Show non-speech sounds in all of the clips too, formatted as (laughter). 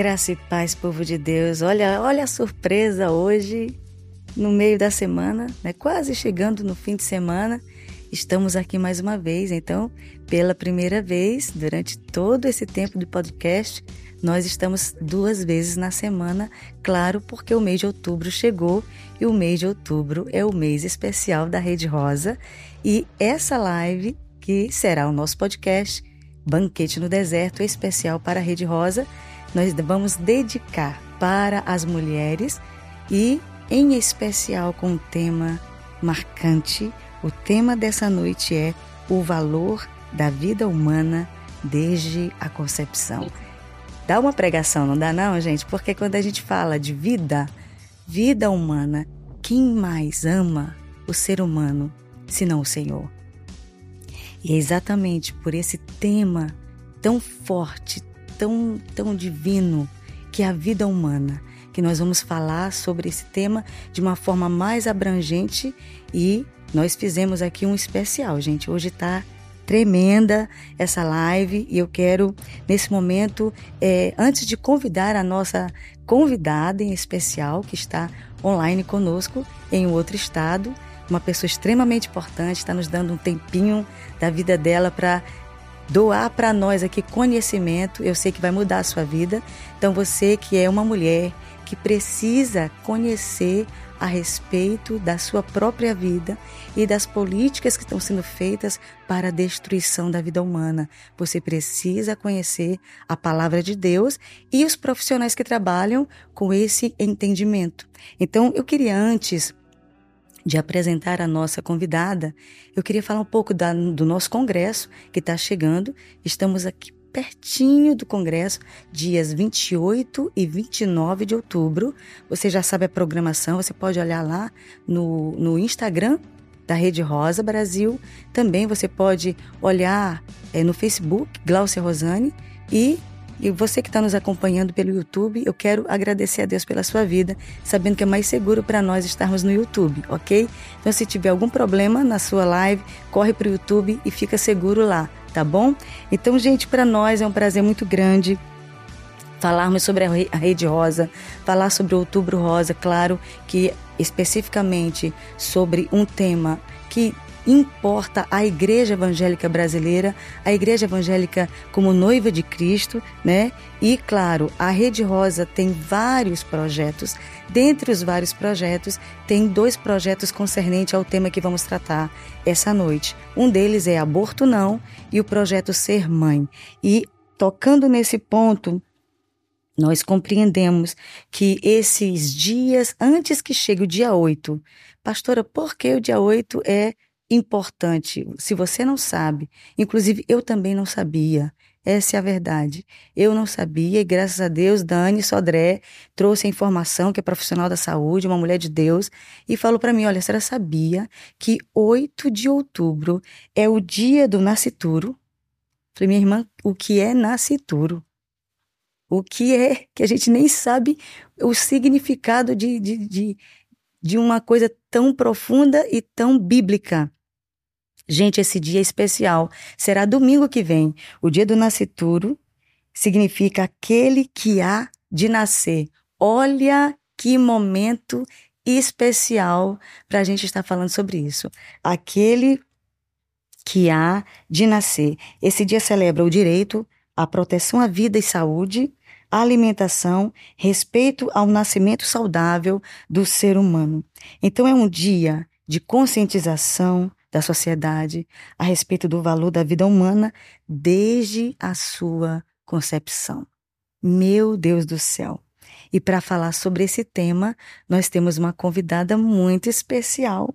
Graça e paz, povo de Deus. Olha, olha a surpresa hoje, no meio da semana, né? quase chegando no fim de semana. Estamos aqui mais uma vez, então, pela primeira vez, durante todo esse tempo do podcast, nós estamos duas vezes na semana, claro, porque o mês de outubro chegou e o mês de outubro é o mês especial da Rede Rosa. E essa live, que será o nosso podcast, Banquete no Deserto, especial para a Rede Rosa, nós vamos dedicar para as mulheres e, em especial, com um tema marcante. O tema dessa noite é o valor da vida humana desde a concepção. Dá uma pregação, não dá não, gente? Porque quando a gente fala de vida, vida humana, quem mais ama o ser humano senão o Senhor? E é exatamente por esse tema tão forte, tão, tão divino que é a vida humana, que nós vamos falar sobre esse tema de uma forma mais abrangente e nós fizemos aqui um especial, gente. Hoje está tremenda essa live e eu quero, nesse momento, é, antes de convidar a nossa convidada em especial, que está online conosco em outro estado, uma pessoa extremamente importante, está nos dando um tempinho da vida dela para doar para nós aqui conhecimento. Eu sei que vai mudar a sua vida. Então, você que é uma mulher que precisa conhecer a respeito da sua própria vida e das políticas que estão sendo feitas para a destruição da vida humana. Você precisa conhecer a palavra de Deus e os profissionais que trabalham com esse entendimento. Então, eu queria antes de apresentar a nossa convidada, eu queria falar um pouco da, do nosso congresso que está chegando. Estamos aqui pertinho do congresso, dias 28 e 29 de outubro. Você já sabe a programação, você pode olhar lá no, no Instagram da Rede Rosa Brasil. Também você pode olhar é, no Facebook, Glaucia Rosane, e e você que está nos acompanhando pelo YouTube, eu quero agradecer a Deus pela sua vida, sabendo que é mais seguro para nós estarmos no YouTube, ok? Então, se tiver algum problema na sua live, corre para o YouTube e fica seguro lá, tá bom? Então, gente, para nós é um prazer muito grande falarmos sobre a Rede Rosa, falar sobre o Outubro Rosa, claro que especificamente sobre um tema que importa a Igreja Evangélica Brasileira, a Igreja Evangélica como noiva de Cristo, né? E claro, a Rede Rosa tem vários projetos. Dentre os vários projetos, tem dois projetos concernentes ao tema que vamos tratar essa noite. Um deles é Aborto Não e o projeto Ser Mãe. E tocando nesse ponto, nós compreendemos que esses dias antes que chegue o dia 8, pastora, por que o dia 8 é importante. Se você não sabe, inclusive eu também não sabia. Essa é a verdade. Eu não sabia e graças a Deus Dani Sodré trouxe a informação que é profissional da saúde, uma mulher de Deus, e falou para mim, olha, a senhora sabia que 8 de outubro é o dia do nascituro? Falei, minha irmã, o que é nascituro? O que é que a gente nem sabe o significado de, de, de, de uma coisa tão profunda e tão bíblica. Gente, esse dia é especial será domingo que vem. O dia do nascituro significa aquele que há de nascer. Olha que momento especial para a gente estar falando sobre isso. Aquele que há de nascer. Esse dia celebra o direito à proteção à vida e saúde, à alimentação, respeito ao nascimento saudável do ser humano. Então é um dia de conscientização, da sociedade a respeito do valor da vida humana desde a sua concepção. Meu Deus do céu! E para falar sobre esse tema, nós temos uma convidada muito especial,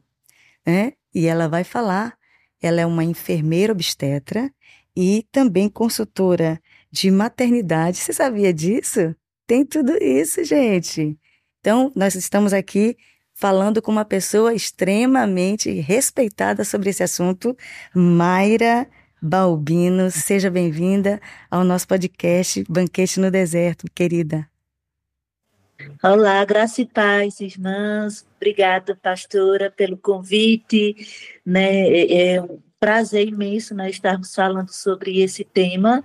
né? E ela vai falar. Ela é uma enfermeira obstetra e também consultora de maternidade. Você sabia disso? Tem tudo isso, gente. Então, nós estamos aqui falando com uma pessoa extremamente respeitada sobre esse assunto, Mayra Balbino. Seja bem-vinda ao nosso podcast Banquete no Deserto, querida. Olá, graça e paz, irmãs. Obrigada, pastora, pelo convite. Né? É, é um prazer imenso né, estarmos falando sobre esse tema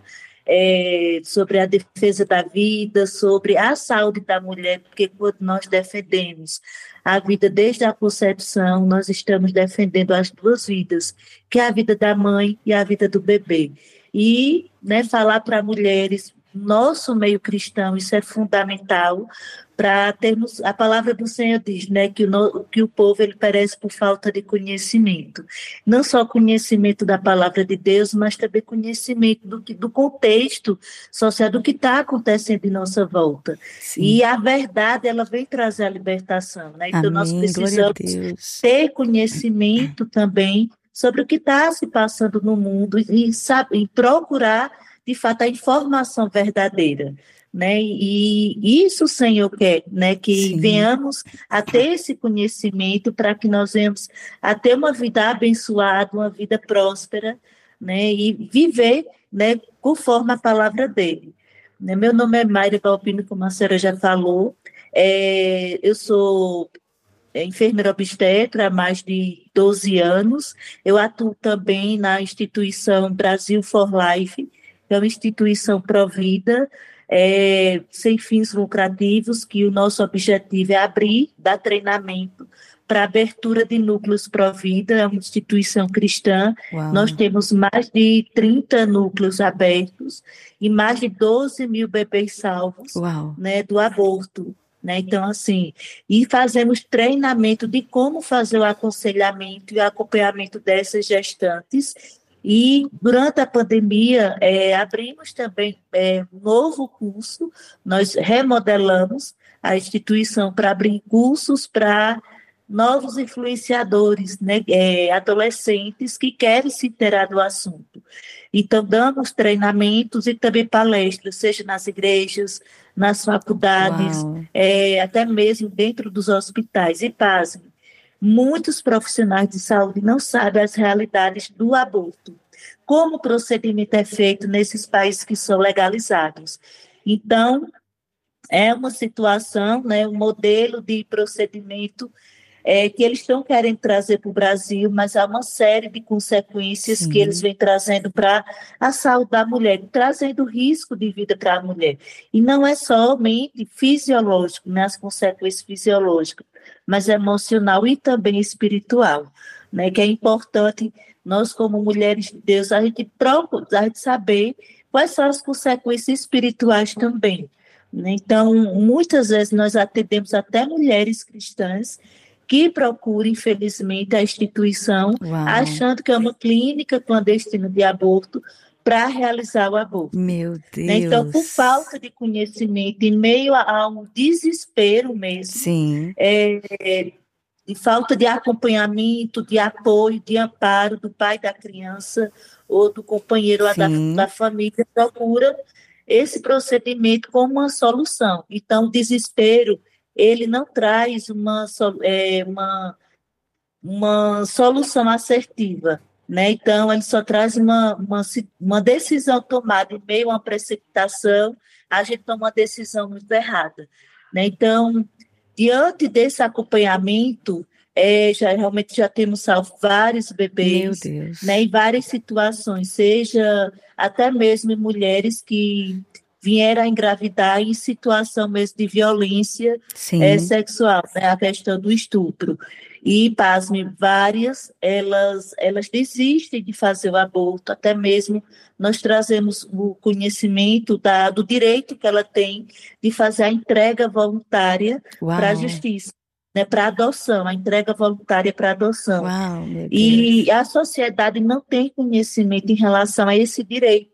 é, sobre a defesa da vida, sobre a saúde da mulher, porque quando nós defendemos a vida desde a concepção, nós estamos defendendo as duas vidas, que é a vida da mãe e a vida do bebê. E né, falar para mulheres, nosso meio cristão, isso é fundamental, para termos a palavra do Senhor diz, né, que o, que o povo ele perece por falta de conhecimento, não só conhecimento da palavra de Deus, mas também conhecimento do, do contexto social do que está acontecendo em nossa volta. Sim. E a verdade ela vem trazer a libertação, né? Então Amém, nós precisamos ter conhecimento também sobre o que está se passando no mundo e, sabe, e procurar de fato a informação verdadeira né? E isso o Senhor quer, né? Que Sim. venhamos a ter esse conhecimento para que nós venhamos a ter uma vida abençoada, uma vida próspera, né? E viver, né? Conforme a palavra dele. Né? Meu nome é Mayra Balbino, como a senhora já falou. É, eu sou enfermeira obstetra há mais de 12 anos. Eu atuo também na instituição Brasil for Life, é uma instituição provida, é, sem fins lucrativos, que o nosso objetivo é abrir, dar treinamento para abertura de núcleos Provida, é uma instituição cristã. Uau. Nós temos mais de 30 núcleos abertos e mais de 12 mil bebês salvos né, do aborto. Né? Então, assim, e fazemos treinamento de como fazer o aconselhamento e o acompanhamento dessas gestantes e durante a pandemia, é, abrimos também é, um novo curso, nós remodelamos a instituição para abrir cursos para novos influenciadores, né, é, adolescentes que querem se interar do assunto. Então, damos treinamentos e também palestras, seja nas igrejas, nas faculdades, é, até mesmo dentro dos hospitais. E pasme, Muitos profissionais de saúde não sabem as realidades do aborto, como o procedimento é feito nesses países que são legalizados. Então, é uma situação, né, um modelo de procedimento é, que eles estão querendo trazer para o Brasil, mas há uma série de consequências Sim. que eles vêm trazendo para a saúde da mulher, trazendo risco de vida para a mulher. E não é somente fisiológico, né, as consequências fisiológicas, mas emocional e também espiritual, né? Que é importante nós como mulheres de Deus a gente procurar saber quais são as consequências espirituais também. Né? Então, muitas vezes nós atendemos até mulheres cristãs que procuram, infelizmente, a instituição, Uau. achando que é uma clínica clandestina de aborto, para realizar o aborto. Meu Deus. Né? Então, por falta de conhecimento, em meio a, um desespero mesmo, Sim. É, de falta de acompanhamento, de apoio, de amparo do pai da criança ou do companheiro da, da família, procura esse procedimento como uma solução. Então, o desespero, ele não traz uma, é, uma, uma solução assertiva né? Então, ele só traz uma, uma, uma decisão tomada em meio a uma precipitação, a gente toma uma decisão muito errada. Né? Então, diante desse acompanhamento, é, já realmente já temos salvo vários bebês, né, em várias situações, seja até mesmo mulheres que vieram a engravidar em situação mesmo de violência é, sexual, né, a questão do estupro. E, pasme, várias, elas, elas desistem de fazer o aborto, até mesmo nós trazemos o conhecimento da, do direito que ela tem de fazer a entrega voluntária para a justiça. Né, para adoção, a entrega voluntária para adoção. Uau, e a sociedade não tem conhecimento em relação a esse direito.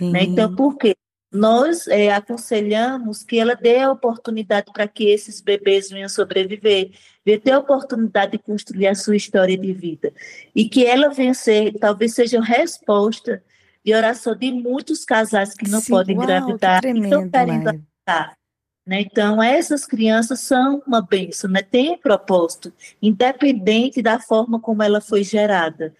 Né? Então, por quê? Nós é, aconselhamos que ela dê a oportunidade para que esses bebês venham sobreviver, venham ter a oportunidade de construir a sua história de vida. E que ela venha ser, talvez seja resposta de oração de muitos casais que não Sim, podem uau, engravidar que tremendo, e estão querendo adotar. Né? Então, essas crianças são uma bênção, né? tem um propósito, independente da forma como ela foi gerada.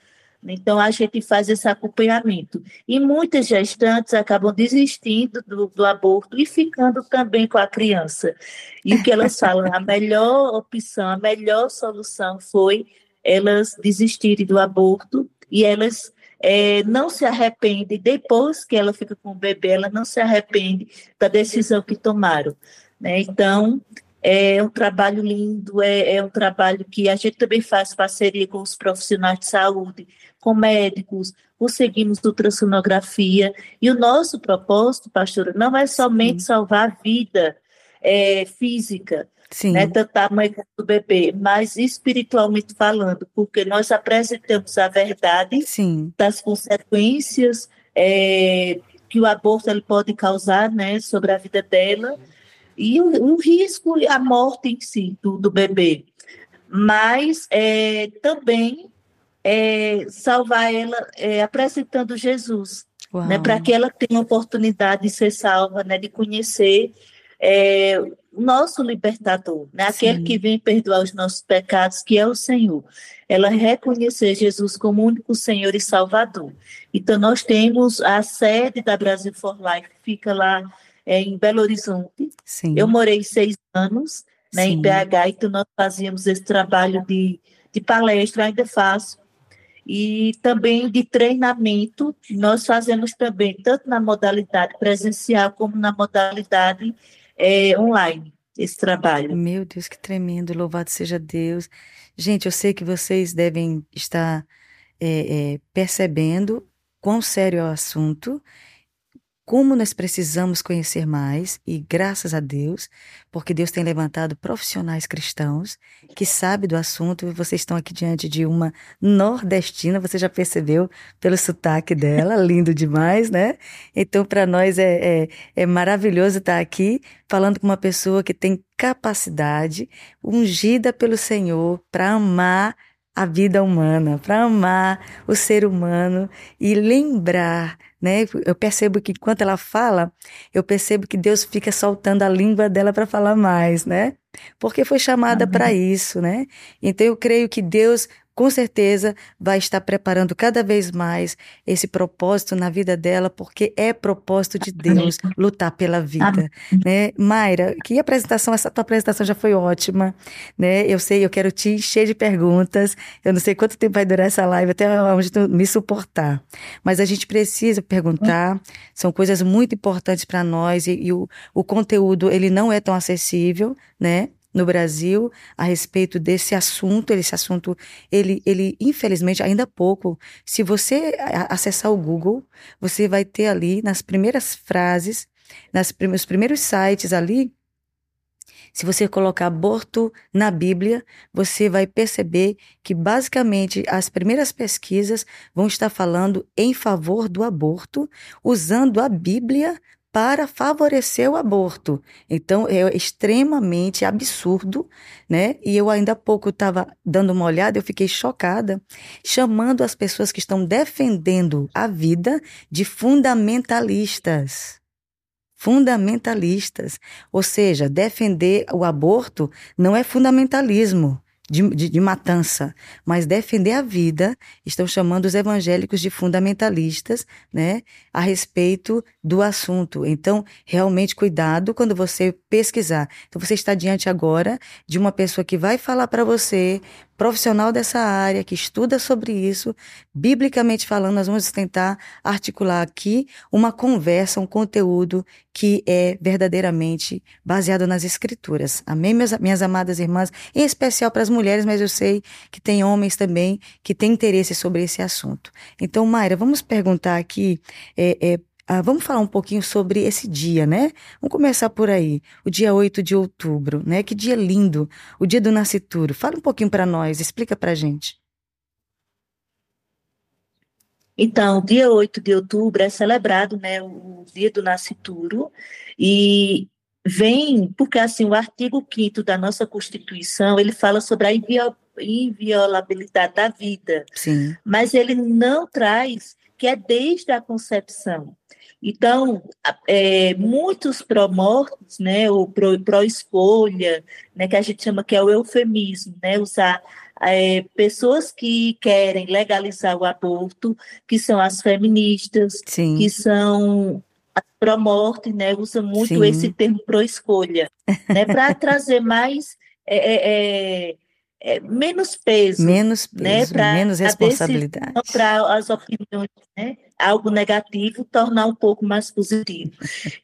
Então, a gente faz esse acompanhamento. E muitas gestantes acabam desistindo do, do, aborto e ficando também com a criança. E o que elas falam, a melhor opção, a melhor solução foi elas desistirem do aborto e elas é, não se arrepende, depois que ela fica com o bebê, ela não se arrepende da decisão que tomaram. Né? Então, é um trabalho lindo, é, é, um trabalho que a gente também faz parceria com os profissionais de saúde, com médicos, conseguimos ultrassonografia, e o nosso propósito, pastora, não é somente Sim. salvar a vida é, física, Sim. né, tanto da mãe quanto do bebê, mas espiritualmente falando, porque nós apresentamos a verdade Sim. das consequências é, que o aborto ele pode causar né, sobre a vida dela e o, o risco a morte em si do, do bebê. Mas é, também é, salvar ela é, apresentando Jesus, né, para que ela tenha a oportunidade de ser salva, né, de conhecer é, o nosso libertador, né? aquele Sim. que vem perdoar os nossos pecados, que é o Senhor. Ela reconhecer Jesus como único Senhor e Salvador. Então, nós temos a sede da Brasil for Life, fica lá é, em Belo Horizonte. Sim. Eu morei seis anos né, em BH, então nós fazíamos esse trabalho de, de palestra, ainda faço, e também de treinamento, nós fazemos também, tanto na modalidade presencial como na modalidade é, online esse trabalho. Meu Deus, que tremendo, louvado seja Deus. Gente, eu sei que vocês devem estar é, é, percebendo quão sério é o assunto como nós precisamos conhecer mais, e graças a Deus, porque Deus tem levantado profissionais cristãos que sabem do assunto, e vocês estão aqui diante de uma nordestina, você já percebeu pelo sotaque dela, lindo demais, né? Então, para nós é, é, é maravilhoso estar aqui falando com uma pessoa que tem capacidade, ungida pelo Senhor, para amar a vida humana, para amar o ser humano e lembrar né? Eu percebo que enquanto ela fala, eu percebo que Deus fica soltando a língua dela para falar mais, né? Porque foi chamada para isso, né? Então eu creio que Deus com certeza vai estar preparando cada vez mais esse propósito na vida dela, porque é propósito de Deus lutar pela vida, né? Mayra, que apresentação, essa tua apresentação já foi ótima, né? Eu sei, eu quero te encher de perguntas, eu não sei quanto tempo vai durar essa live, até onde tu me suportar, mas a gente precisa perguntar, são coisas muito importantes para nós e, e o, o conteúdo, ele não é tão acessível, né? No Brasil a respeito desse assunto. Esse assunto, ele, ele infelizmente, ainda pouco, se você acessar o Google, você vai ter ali nas primeiras frases, nas nos primeiros sites ali, se você colocar aborto na Bíblia, você vai perceber que basicamente as primeiras pesquisas vão estar falando em favor do aborto, usando a Bíblia para favorecer o aborto. Então, é extremamente absurdo, né? E eu ainda há pouco estava dando uma olhada, eu fiquei chocada, chamando as pessoas que estão defendendo a vida de fundamentalistas. Fundamentalistas. Ou seja, defender o aborto não é fundamentalismo de, de, de, matança, mas defender a vida, estão chamando os evangélicos de fundamentalistas, né, a respeito do assunto. Então, realmente cuidado quando você pesquisar. Então, você está diante agora de uma pessoa que vai falar para você profissional dessa área que estuda sobre isso, biblicamente falando, nós vamos tentar articular aqui uma conversa, um conteúdo que é verdadeiramente baseado nas escrituras. Amém, minhas, amadas irmãs? Em especial para as mulheres, mas eu sei que tem homens também que têm interesse sobre esse assunto. Então, Mayra, vamos perguntar aqui é, é, ah, vamos falar um pouquinho sobre esse dia, né? Vamos começar por aí, o dia 8 de outubro, né? Que dia lindo, o dia do nascituro. Fala um pouquinho para nós, explica para gente. Então, dia 8 de outubro é celebrado, né, o dia do nascituro, e vem, porque assim, o artigo 5 da nossa Constituição, ele fala sobre a inviolabilidade da vida, Sim. mas ele não traz que é desde a concepção. Então, é, muitos pró-mortos, né, ou pró-escolha, né, que a gente chama que é o eufemismo, né, usar é, pessoas que querem legalizar o aborto, que são as feministas, Sim. que são as pró-morte, né, usa muito Sim. esse termo pró-escolha, né, para trazer mais é, é, é é, menos peso. Menos né, peso, né, pra, menos responsabilidade. Para as opiniões, né? Algo negativo tornar um pouco mais positivo.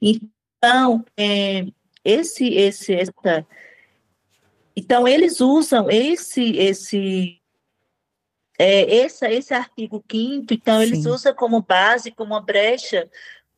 Então, é, esse, esse, essa, então eles usam esse, esse, é, esse, esse artigo 5 então Sim. eles usam como base, como uma brecha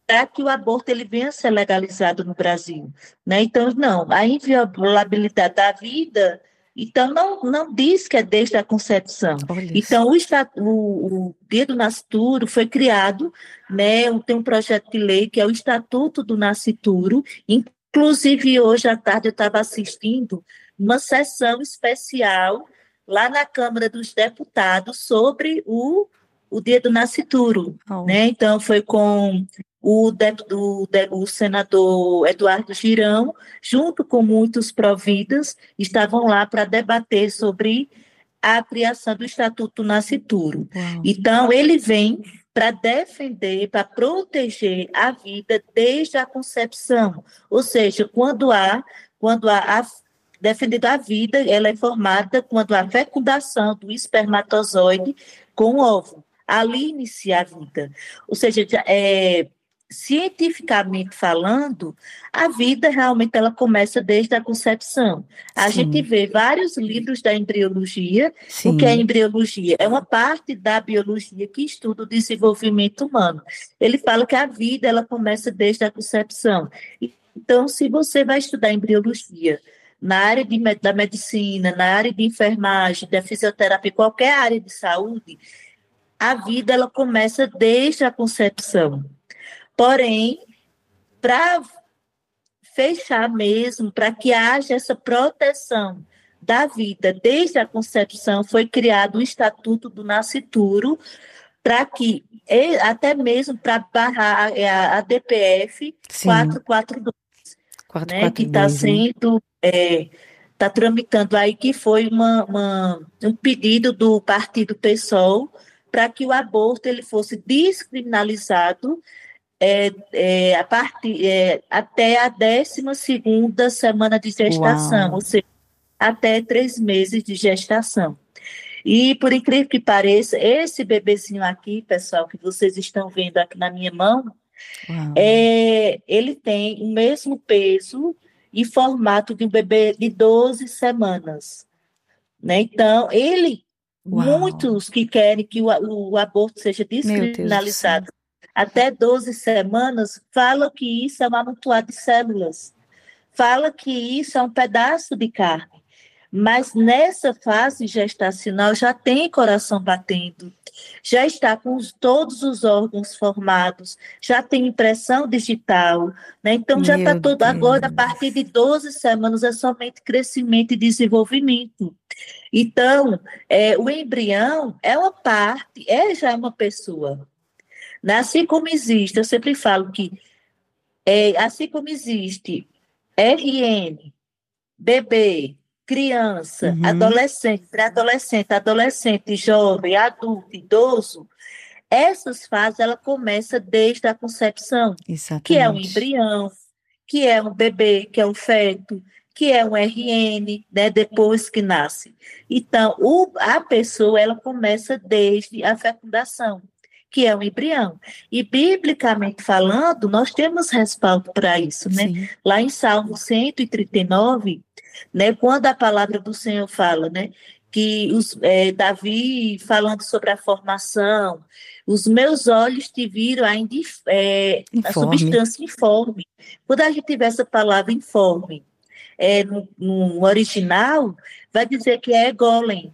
para que o aborto ele venha a ser legalizado no Brasil, né? Então não, a inviolabilidade da vida então, não, não diz que é desde a concepção. Então, o, o, o Dia do Nascituro foi criado, né, tem um projeto de lei que é o Estatuto do Nascituro. Inclusive, hoje à tarde eu estava assistindo uma sessão especial lá na Câmara dos Deputados sobre o, o Dia do Nascituro. Oh. Né? Então, foi com o, de, o, de, o, senador Eduardo Girão, junto com muitos providas, estavam lá para debater sobre a criação do Estatuto Nascituro. Uau. Então, ele vem para defender, para proteger a vida desde a concepção, ou seja, quando há, quando há a, defendendo a vida, ela é formada quando há fecundação do espermatozoide com o óvulo. Ali inicia a vida. Ou seja, é, cientificamente falando, a vida realmente ela começa desde a concepção. A Sim. gente vê vários livros da embriologia. Sim. O que é embriologia? É uma parte da biologia que estuda o desenvolvimento humano. Ele fala que a vida ela começa desde a concepção. Então, se você vai estudar embriologia, na área de, da medicina, na área de enfermagem, da fisioterapia, qualquer área de saúde, a vida ela começa desde a concepção. Porém, para fechar mesmo, para que haja essa proteção da vida desde a concepção, foi criado o Estatuto do Nascituro, para que, até mesmo para barrar a, a DPF Sim. 442, 442 né, que está sendo, está é, tramitando aí, que foi uma, uma, um pedido do Partido PSOL para que o aborto ele fosse descriminalizado é, é, a partir, é, até a 12 semana de gestação, Uau. ou seja, até três meses de gestação. E, por incrível que pareça, esse bebezinho aqui, pessoal, que vocês estão vendo aqui na minha mão, é, ele tem o mesmo peso e formato de um bebê de 12 semanas. Né? Então, ele, Uau. muitos que querem que o, o aborto seja descriminalizado até 12 semanas, fala que isso é um amontoado de células, fala que isso é um pedaço de carne. Mas nessa fase gestacional já tem coração batendo, já está com os, todos os órgãos formados, já tem impressão digital, né? Então já está todo. Agora, a partir de 12 semanas, é somente crescimento e desenvolvimento. Então, é, o embrião é uma parte, é já uma pessoa. Né? Assim como existe, eu sempre falo que, é, assim como existe RN, bebê, criança, uhum. adolescente, pré-adolescente, adolescente, jovem, adulto, idoso, essas fases ela começa desde a concepção, Exatamente. que é um embrião, que é um bebê, que é um feto, que é um RN, né, depois que nasce. Então, o, a pessoa ela começa desde a fecundação que é um embrião. E, biblicamente falando, nós temos respaldo para isso, né? Sim. Lá em Salmo 139, né, quando a palavra do Senhor fala, né, que os, é, Davi falando sobre a formação, os meus olhos te viram ainda é, a substância informe. Quando a gente tiver essa palavra informe é, no, no original, vai dizer que é golem.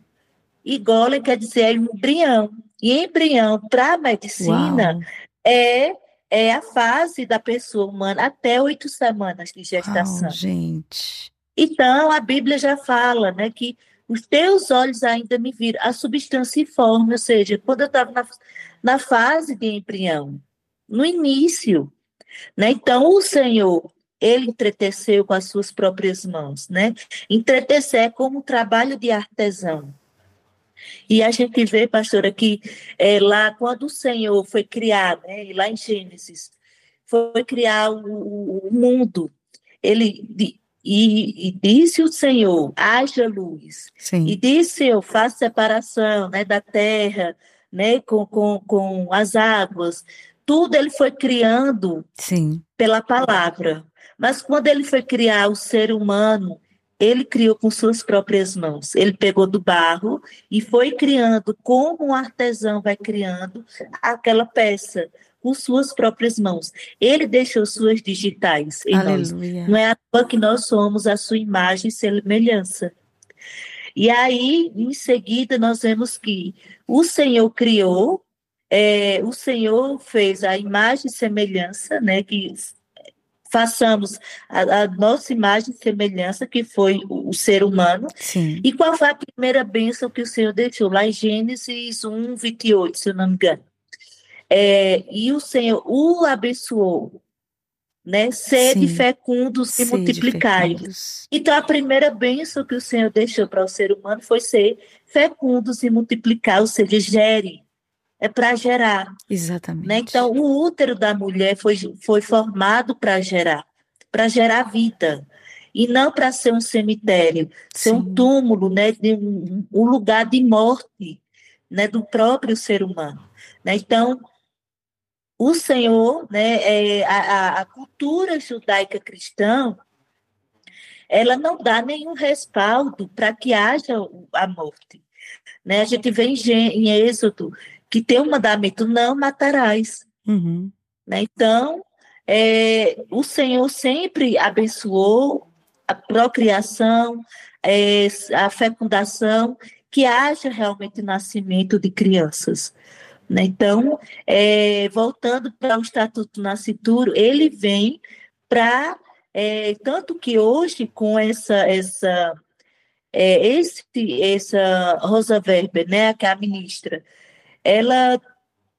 E golem quer dizer é embrião. E embrião para a medicina é, é a fase da pessoa humana até oito semanas de gestação. gente. Então, a Bíblia já fala né, que os teus olhos ainda me viram, a substância informe, ou seja, quando eu estava na, na fase de embrião, no início. Né? Então, o Senhor, ele entreteceu com as suas próprias mãos. Né? Entretecer é como um trabalho de artesão. E a gente vê, pastora, que é, lá quando o Senhor foi criado, né, lá em Gênesis, foi criar o, o mundo, ele e, e, disse o Senhor, haja luz. Sim. E disse o Senhor, faça separação né, da terra, né, com, com, com as águas. Tudo ele foi criando Sim. pela palavra. Mas quando ele foi criar o ser humano, ele criou com suas próprias mãos. Ele pegou do barro e foi criando, como um artesão vai criando aquela peça com suas próprias mãos. Ele deixou suas digitais em Aleluia. nós. Não é à toa que nós somos a sua imagem e semelhança. E aí, em seguida, nós vemos que o Senhor criou, é, o Senhor fez a imagem e semelhança, né, que façamos a, a, nossa imagem e semelhança, que foi o, o, ser humano. Sim. E qual foi a primeira bênção que o Senhor deixou? Lá em Gênesis 1, 28, se eu não me engano. É, e o Senhor o abençoou, né? Sede fecundos e multiplicai. Então, a primeira bênção que o Senhor deixou para o ser humano foi ser fecundos e multiplicar, ou seja, gere. É para gerar. Exatamente. Né? Então, o útero da mulher foi, foi formado para gerar, para gerar vida. E não para ser um cemitério, ser Sim. um túmulo, né? De um, um lugar de morte né? do próprio ser humano. Né? Então, o Senhor, né, é, a, a cultura judaica cristã, ela não dá nenhum respaldo para que haja a morte. Né? A gente vê em, em Êxodo que tem um mandamento, não matarás. Uhum. Né? Então, é, o Senhor sempre abençoou a procriação, é, a fecundação, que haja realmente nascimento de crianças. Né? Então, é, voltando para o Estatuto Nascituro, ele vem para, é, tanto que hoje, com essa, essa, é, esse, essa Rosa Weber, né, que é a ministra, ela,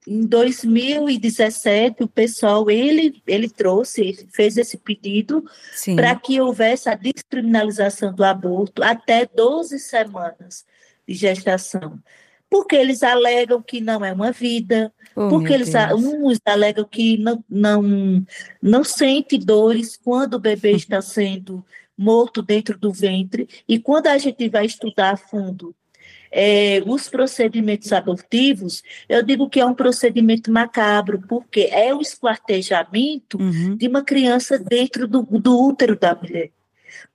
em 2017, o pessoal, ele, ele trouxe, fez esse pedido para que houvesse a descriminalização do aborto até 12 semanas de gestação. Porque eles alegam que não é uma vida, oh, porque eles uns alegam que não, não, não sente dores quando o bebê (laughs) está sendo morto dentro do ventre, e quando a gente vai estudar a fundo é, os procedimentos abortivos, eu digo que é um procedimento macabro, porque é o esquartejamento uhum. de uma criança dentro do, do útero da mulher.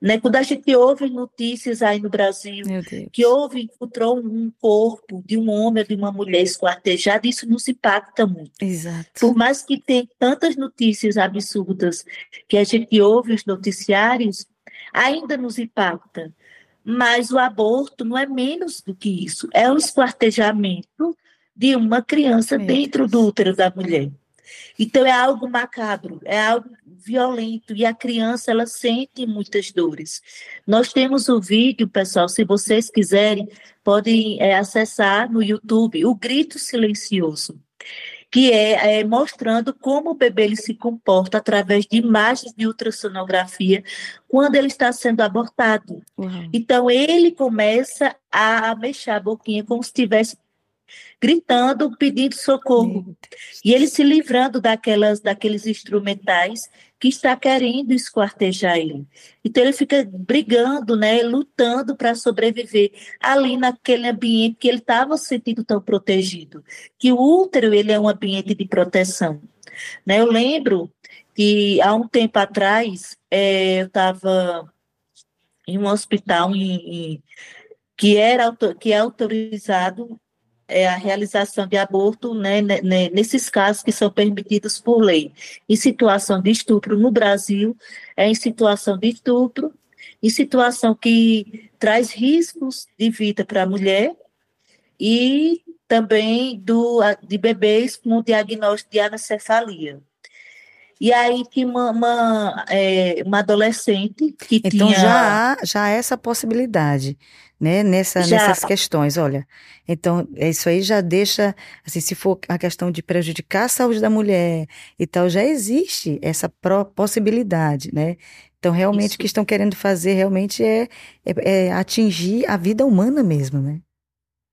Né? Quando a gente ouve notícias aí no Brasil que houve, encontrou um corpo de um homem ou de uma mulher esquartejada, isso nos impacta muito. Exato. Por mais que tem tantas notícias absurdas que a gente ouve os noticiários, ainda nos impacta. Mas o aborto não é menos do que isso, é o esquartejamento de uma criança dentro do útero da mulher. Então é algo macabro, é algo violento e a criança ela sente muitas dores. Nós temos o vídeo, pessoal, se vocês quiserem, podem é, acessar no YouTube, o grito silencioso, que é, é, mostrando como o bebê ele se comporta através de imagens de ultrassonografia quando ele está sendo abortado. Uhum. Então ele começa a mexer a boquinha como se estivesse gritando, pedindo socorro. E ele se livrando daquelas, daqueles instrumentais que está querendo esquartejar ele. Então ele fica brigando, né, lutando para sobreviver ali naquele ambiente que ele estava sentindo tão protegido. Que o útero ele é um ambiente de proteção. Né? Eu lembro que há um tempo atrás é, eu estava em um hospital em, em, que era que é autorizado é, a realização de aborto né, nesses casos que são permitidos por lei. Em situação de estupro no Brasil, é em situação de estupro, em situação que traz riscos de vida para a mulher e também do, de bebês com diagnóstico de anencefalia. E aí tinha uma, uma, é, uma adolescente que então, tinha... Então já há, já há essa possibilidade né, nessa, nessas questões, olha. Então, isso aí já deixa, assim, se for a questão de prejudicar a saúde da mulher e tal, já existe essa possibilidade, né? Então, realmente, isso. o que estão querendo fazer realmente é, é, é atingir a vida humana mesmo, né?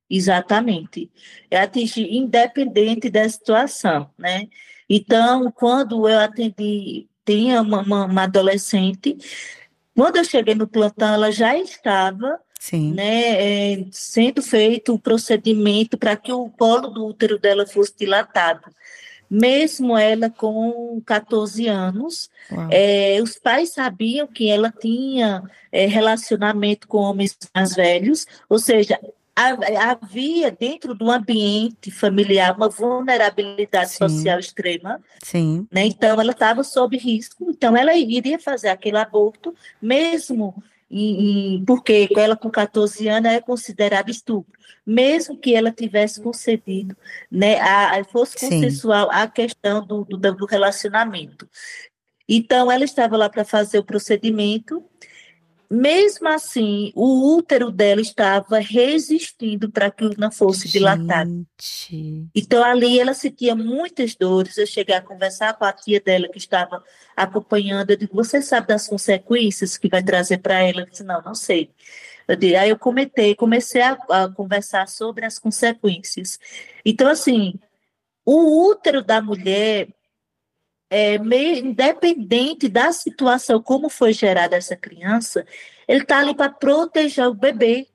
Exatamente. É atingir independente da situação, né? Então, quando eu atendi, tinha uma, uma, uma adolescente Quando eu cheguei no plantão, ela já estava Sim. Né, é, sendo feito um procedimento para que o colo do útero dela fosse dilatado. Mesmo ela com 14 anos, é, os pais sabiam que ela tinha é, relacionamento com homens mais velhos, ou seja, havia dentro do ambiente familiar uma vulnerabilidade Sim. social extrema. Sim. Né? Então, ela estava sob risco. Então, ela iria fazer aquele aborto, mesmo e, e, porque ela com 14 anos é considerada estupro, mesmo que ela tivesse concedido, né, a, fosse consensual Sim. a questão do, do, do relacionamento. Então, ela estava lá para fazer o procedimento, mesmo assim, o útero dela estava resistindo para que não fosse Gente. dilatado. Então, ali ela sentia muitas dores. Eu cheguei a conversar com a tia dela que estava acompanhando. Eu digo, você sabe das consequências que vai trazer para ela? Eu disse, não, não sei. Eu digo, aí eu comentei, comecei a, a conversar sobre as consequências. Então, assim, o útero da mulher é, meio independente da situação, como foi gerada essa criança, ele está ali para proteger o bebê.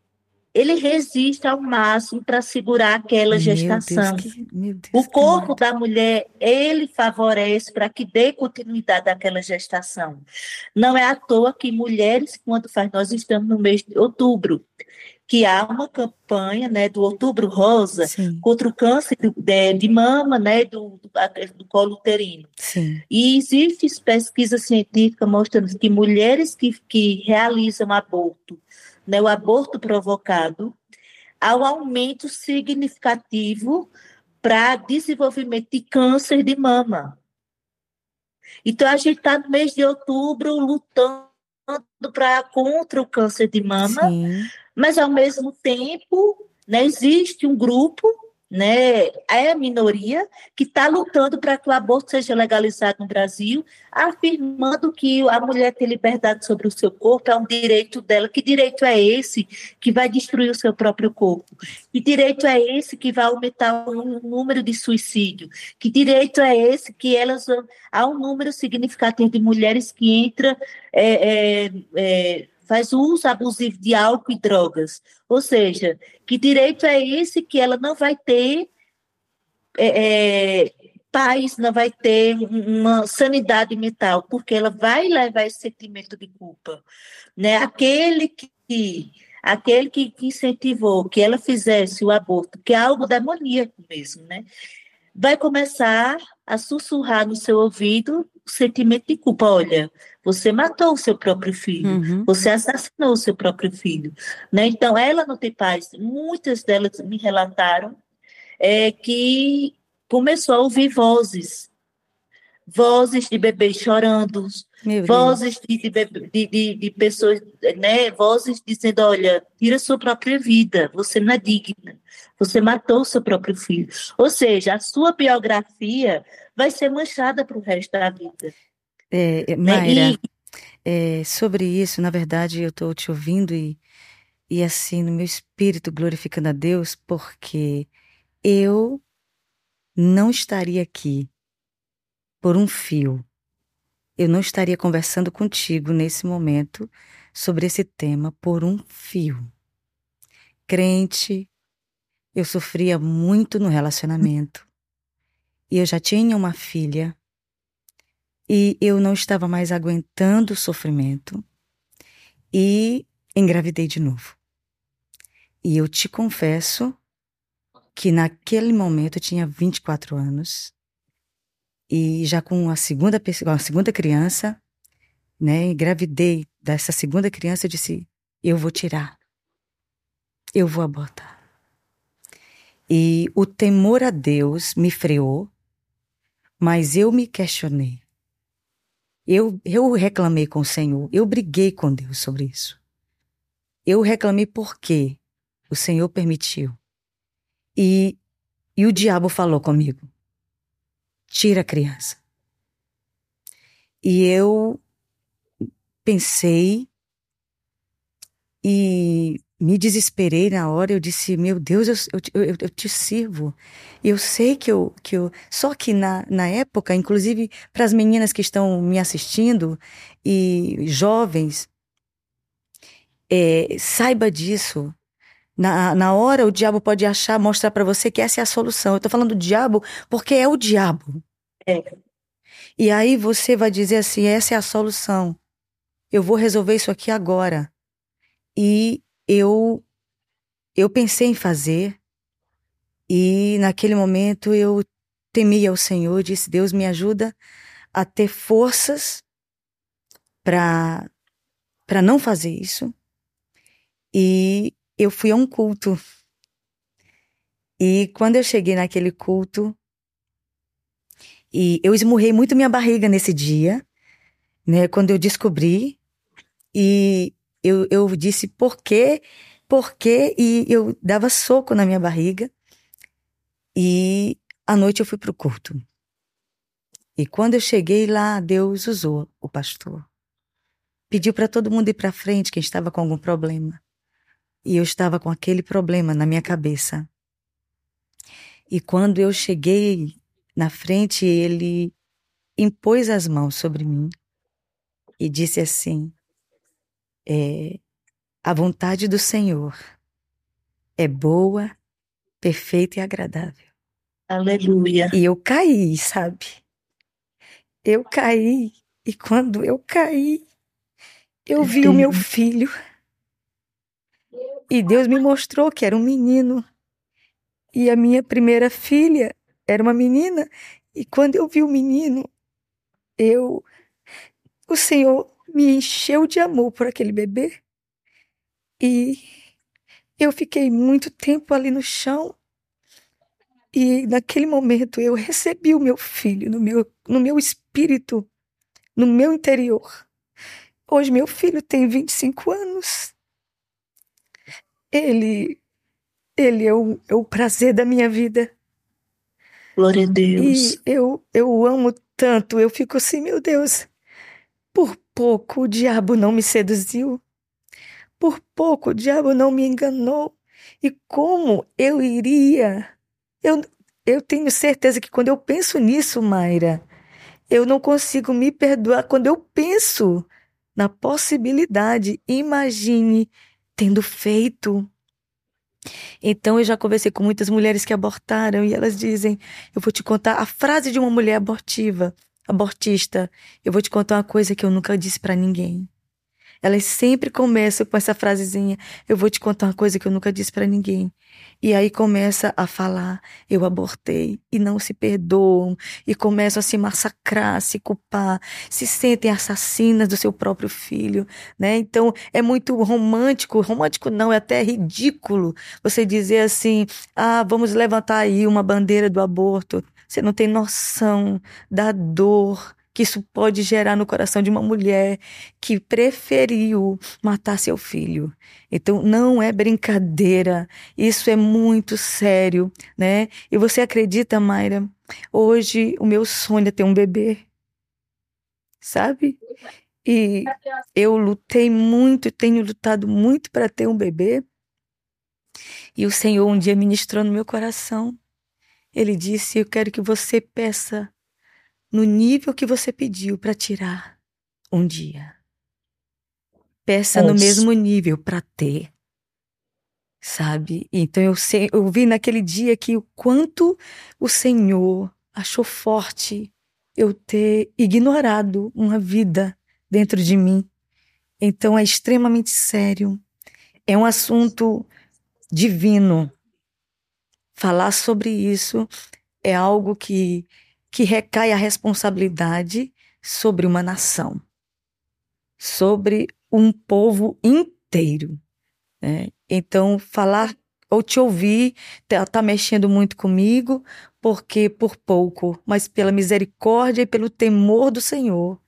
Ele resiste ao máximo para segurar aquela meu gestação. Deus, que, Deus, o corpo da mulher, ele favorece para que dê continuidade àquela gestação. Não é à toa que mulheres, quando faz, nós estamos no mês de outubro, que há uma campanha né, do Outubro Rosa Sim. contra o câncer de, de mama, né, do, do, do colo uterino. Sim. E existem pesquisas científicas mostrando que mulheres que, que realizam aborto, né, o aborto provocado, há um aumento significativo para desenvolvimento de câncer de mama. Então, a gente está no mês de outubro lutando pra, contra o câncer de mama, Sim mas ao mesmo tempo né, existe um grupo, né, é a minoria, que está lutando para que o aborto seja legalizado no Brasil, afirmando que a mulher tem liberdade sobre o seu corpo, é um direito dela. Que direito é esse que vai destruir o seu próprio corpo? Que direito é esse que vai aumentar o número de suicídio? Que direito é esse que elas há um número significativo de mulheres que entram é, é, é, faz uso abusivo de álcool e drogas. Ou seja, que direito é esse que ela não vai ter é, é, paz, não vai ter uma sanidade mental, porque ela vai levar esse sentimento de culpa. Né? Aquele que aquele que, incentivou que ela fizesse o aborto, que é algo demoníaco mesmo, né? Vai começar a sussurrar no seu ouvido o sentimento de culpa. Olha, você matou o seu próprio filho, uhum. você assassinou o seu próprio filho. Né? Então, ela não tem paz. Muitas delas me relataram é, que começou a ouvir vozes. Vozes de bebês chorando, vozes de, de, de, de, pessoas, né? Vozes dizendo: olha, tira sua própria vida, você não é digna, você matou o seu próprio filho. Ou seja, a sua biografia vai ser manchada para o resto da vida. É, é né? Mayra, e... é, sobre isso, na verdade, eu estou te ouvindo e, e assim, no meu espírito glorificando a Deus, porque eu não estaria aqui por um fio. Eu não estaria conversando contigo nesse momento sobre esse tema por um fio. Crente, eu sofria muito no relacionamento e eu já tinha uma filha e eu não estava mais aguentando o sofrimento e engravidei de novo. E eu te confesso que naquele momento eu tinha 24 anos e já com a segunda, a segunda criança, né, engravidei dessa segunda criança, eu disse, eu vou tirar, eu vou abortar. E o temor a Deus me freou mas eu me questionei. Eu, eu reclamei com o Senhor, eu briguei com Deus sobre isso. Eu reclamei porque o Senhor permitiu. E, e o diabo falou comigo: tira a criança. E eu pensei e me desesperei na hora, eu disse, meu Deus, eu, eu, eu, eu, te sirvo. Eu sei que eu, que eu. Só que na, na época, inclusive para as meninas que estão me assistindo e jovens, é, saiba disso. Na, na hora o diabo pode achar, mostrar para você que essa é a solução. Eu tô falando do diabo porque é o diabo. É. E aí você vai dizer assim: essa é a solução. Eu vou resolver isso aqui agora. E eu eu pensei em fazer. E naquele momento eu temi ao Senhor, disse: Deus me ajuda a ter forças para para não fazer isso. E eu fui a um culto. E quando eu cheguei naquele culto, e eu esmurrei muito minha barriga nesse dia, né? Quando eu descobri, e eu, eu disse por quê, por quê, e eu dava soco na minha barriga. E à noite eu fui pro culto. E quando eu cheguei lá, Deus usou o pastor. Pediu para todo mundo ir para frente quem estava com algum problema. E eu estava com aquele problema na minha cabeça. E quando eu cheguei na frente, ele impôs as mãos sobre mim e disse assim: é, A vontade do Senhor é boa, perfeita e agradável. Aleluia. E eu caí, sabe? Eu caí. E quando eu caí, eu vi o meu filho. E Deus me mostrou que era um menino. E a minha primeira filha era uma menina. E quando eu vi o menino, eu. O Senhor me encheu de amor por aquele bebê. E eu fiquei muito tempo ali no chão. E naquele momento eu recebi o meu filho no meu, no meu espírito, no meu interior. Hoje meu filho tem 25 anos. Ele ele é o, é o prazer da minha vida. Glória a Deus. E eu, eu amo tanto, eu fico assim, meu Deus, por pouco o diabo não me seduziu. Por pouco o diabo não me enganou. E como eu iria? Eu, eu tenho certeza que quando eu penso nisso, Mayra, eu não consigo me perdoar. Quando eu penso na possibilidade, imagine tendo feito. Então eu já conversei com muitas mulheres que abortaram e elas dizem: Eu vou te contar a frase de uma mulher abortiva, abortista. Eu vou te contar uma coisa que eu nunca disse para ninguém. Elas sempre começam com essa frasezinha: Eu vou te contar uma coisa que eu nunca disse para ninguém. E aí começa a falar: Eu abortei. E não se perdoam. E começam a se massacrar, se culpar. Se sentem assassinas do seu próprio filho. Né? Então é muito romântico. Romântico não, é até ridículo você dizer assim: Ah, vamos levantar aí uma bandeira do aborto. Você não tem noção da dor que isso pode gerar no coração de uma mulher que preferiu matar seu filho. Então não é brincadeira, isso é muito sério, né? E você acredita, Mayra? Hoje o meu sonho é ter um bebê. Sabe? E eu lutei muito, tenho lutado muito para ter um bebê. E o Senhor um dia ministrou no meu coração. Ele disse: Eu quero que você peça no nível que você pediu para tirar um dia. Peça Nossa. no mesmo nível para ter. Sabe? Então eu, sei, eu vi naquele dia que o quanto o Senhor achou forte eu ter ignorado uma vida dentro de mim. Então é extremamente sério. É um assunto divino. Falar sobre isso é algo que que recai a responsabilidade sobre uma nação, sobre um povo inteiro. Né? Então, falar ou te ouvir está tá mexendo muito comigo, porque por pouco, mas pela misericórdia e pelo temor do Senhor,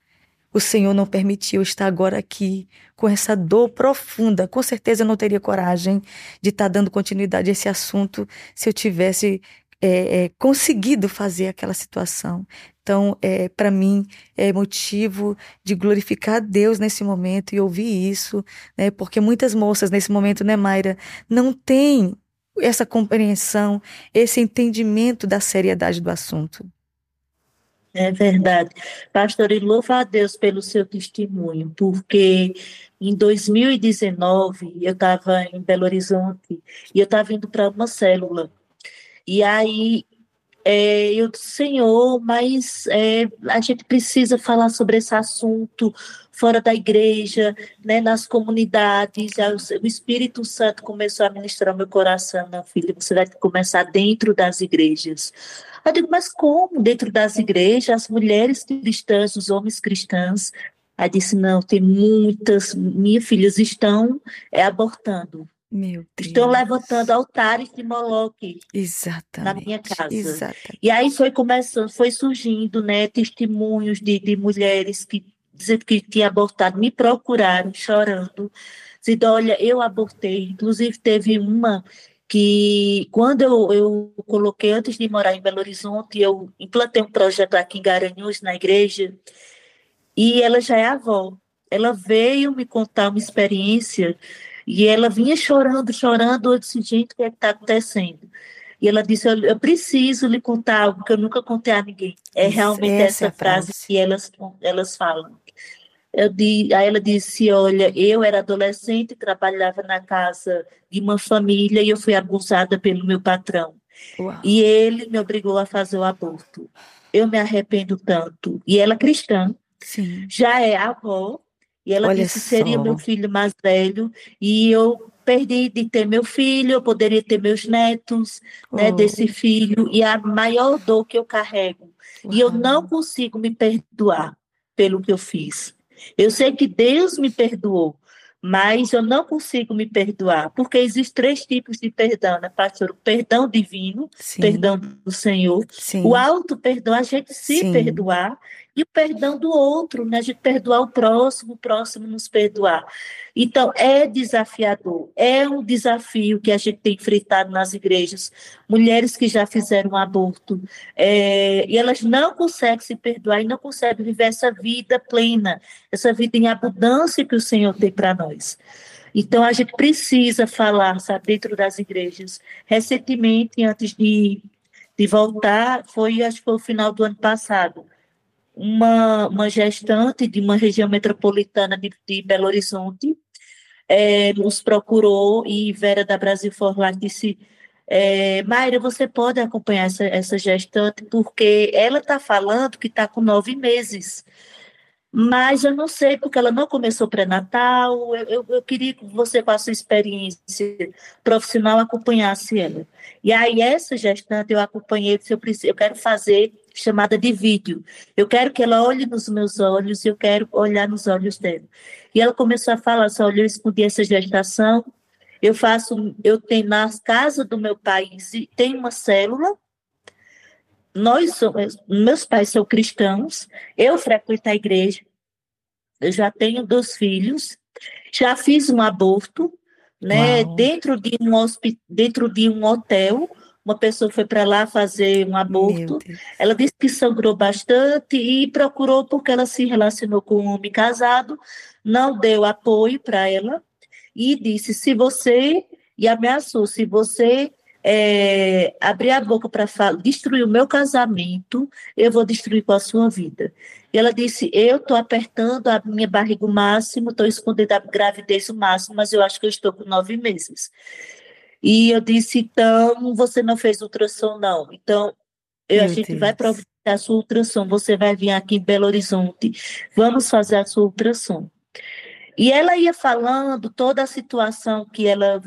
o Senhor não permitiu estar agora aqui com essa dor profunda. Com certeza eu não teria coragem de estar tá dando continuidade a esse assunto se eu tivesse é, é, conseguido fazer aquela situação. Então, é, para mim, é motivo de glorificar Deus nesse momento e ouvir isso, né? Porque muitas moças nesse momento, né, Mayra, não têm essa compreensão, esse entendimento da seriedade do assunto. É verdade. Pastor, e louva a Deus pelo seu testemunho, porque em 2019 eu estava em Belo Horizonte e eu estava indo para uma célula. E aí é, eu disse, Senhor, mas é, a gente precisa falar sobre esse assunto fora da igreja, né, nas comunidades. O Espírito Santo começou a ministrar meu coração, meu filho, você vai começar dentro das igrejas. Eu digo, mas como dentro das igrejas, as mulheres cristãs, os homens cristãos? Aí disse, não, tem muitas, minhas filhas estão é, abortando. Meu Deus. Estão levantando altares de Moloque na minha casa. Exatamente. E aí foi começando, foi surgindo, né, testemunhos de, de mulheres que dizendo que tinha abortado, me procuraram chorando, dizendo, olha, eu abortei. Inclusive teve uma que quando eu, eu coloquei, antes de morar em Belo Horizonte, eu implantei um projeto aqui em Garanhuns, na igreja, e ela já é avó. Ela veio me contar uma experiência e ela vinha chorando, chorando. Eu disse, gente, o que é está acontecendo? E ela disse, eu, eu, preciso lhe contar algo que eu nunca contei a ninguém. É realmente essa, essa frase, frase que elas, elas falam. Eu di, aí ela disse, olha, eu era adolescente, trabalhava na casa de uma família e eu fui abusada pelo meu patrão. Uau. E ele me obrigou a fazer o aborto. Eu me arrependo tanto. E ela cristã, Sim. já é avó, e ela Olha disse que seria meu filho mais velho, e eu perdi de ter meu filho, eu poderia ter meus netos, né, oh. né, desse filho, e a maior dor que eu carrego. Uau. E eu não consigo me perdoar pelo que eu fiz. Eu sei que Deus me perdoou, mas eu não consigo me perdoar, porque existem três tipos de perdão, né, pastor? O perdão divino, Sim. perdão do Senhor, Sim. o alto perdão, a gente se Sim. perdoar, e o perdão do outro, né? A gente perdoar o próximo, o próximo nos perdoar. Então, é desafiador, é um desafio que a gente tem enfrentado nas igrejas. Mulheres que já fizeram um aborto, é, e elas não conseguem se perdoar e não conseguem viver essa vida plena, essa vida em abundância que o Senhor tem para nós. Então, a gente precisa falar, sabe, dentro das igrejas. Recentemente, antes de, de voltar, foi, acho que foi o final do ano passado, uma, uma gestante de uma região metropolitana de, de Belo Horizonte é, nos procurou e Vera da Brasil For Life disse é, você pode acompanhar essa, essa gestante porque ela está falando que está com nove meses mas eu não sei, porque ela não começou pré-natal. Eu, eu, eu, queria que você, com a sua experiência profissional, acompanhasse ela. E aí, essa gestante, eu acompanhei, eu, preciso, eu quero fazer chamada de vídeo. Eu quero que ela olhe nos meus olhos, eu quero olhar nos olhos dela. E ela começou a falar assim, olha, eu escondi essa gestação, eu faço, eu tenho na casa do meu país, tem uma célula, nós somos, meus pais são cristãos, eu frequento a igreja, eu já tenho dois filhos, já fiz um aborto, né, dentro de um dentro de um hotel, uma pessoa foi para lá fazer um aborto. Ela disse que sangrou bastante e procurou porque ela se relacionou com um homem casado, não deu apoio para ela e disse: se você e ameaçou, se você é, abrir a boca para destruir o meu casamento, eu vou destruir com a sua vida. E ela disse: Eu estou apertando a minha barriga o máximo, estou escondendo a gravidez o máximo, mas eu acho que eu estou com nove meses. E eu disse: Então, você não fez ultrassom, não. Então, eu, a gente Deus. vai providenciar a sua ultrassom. Você vai vir aqui em Belo Horizonte, vamos fazer a sua ultrassom. E ela ia falando toda a situação que ela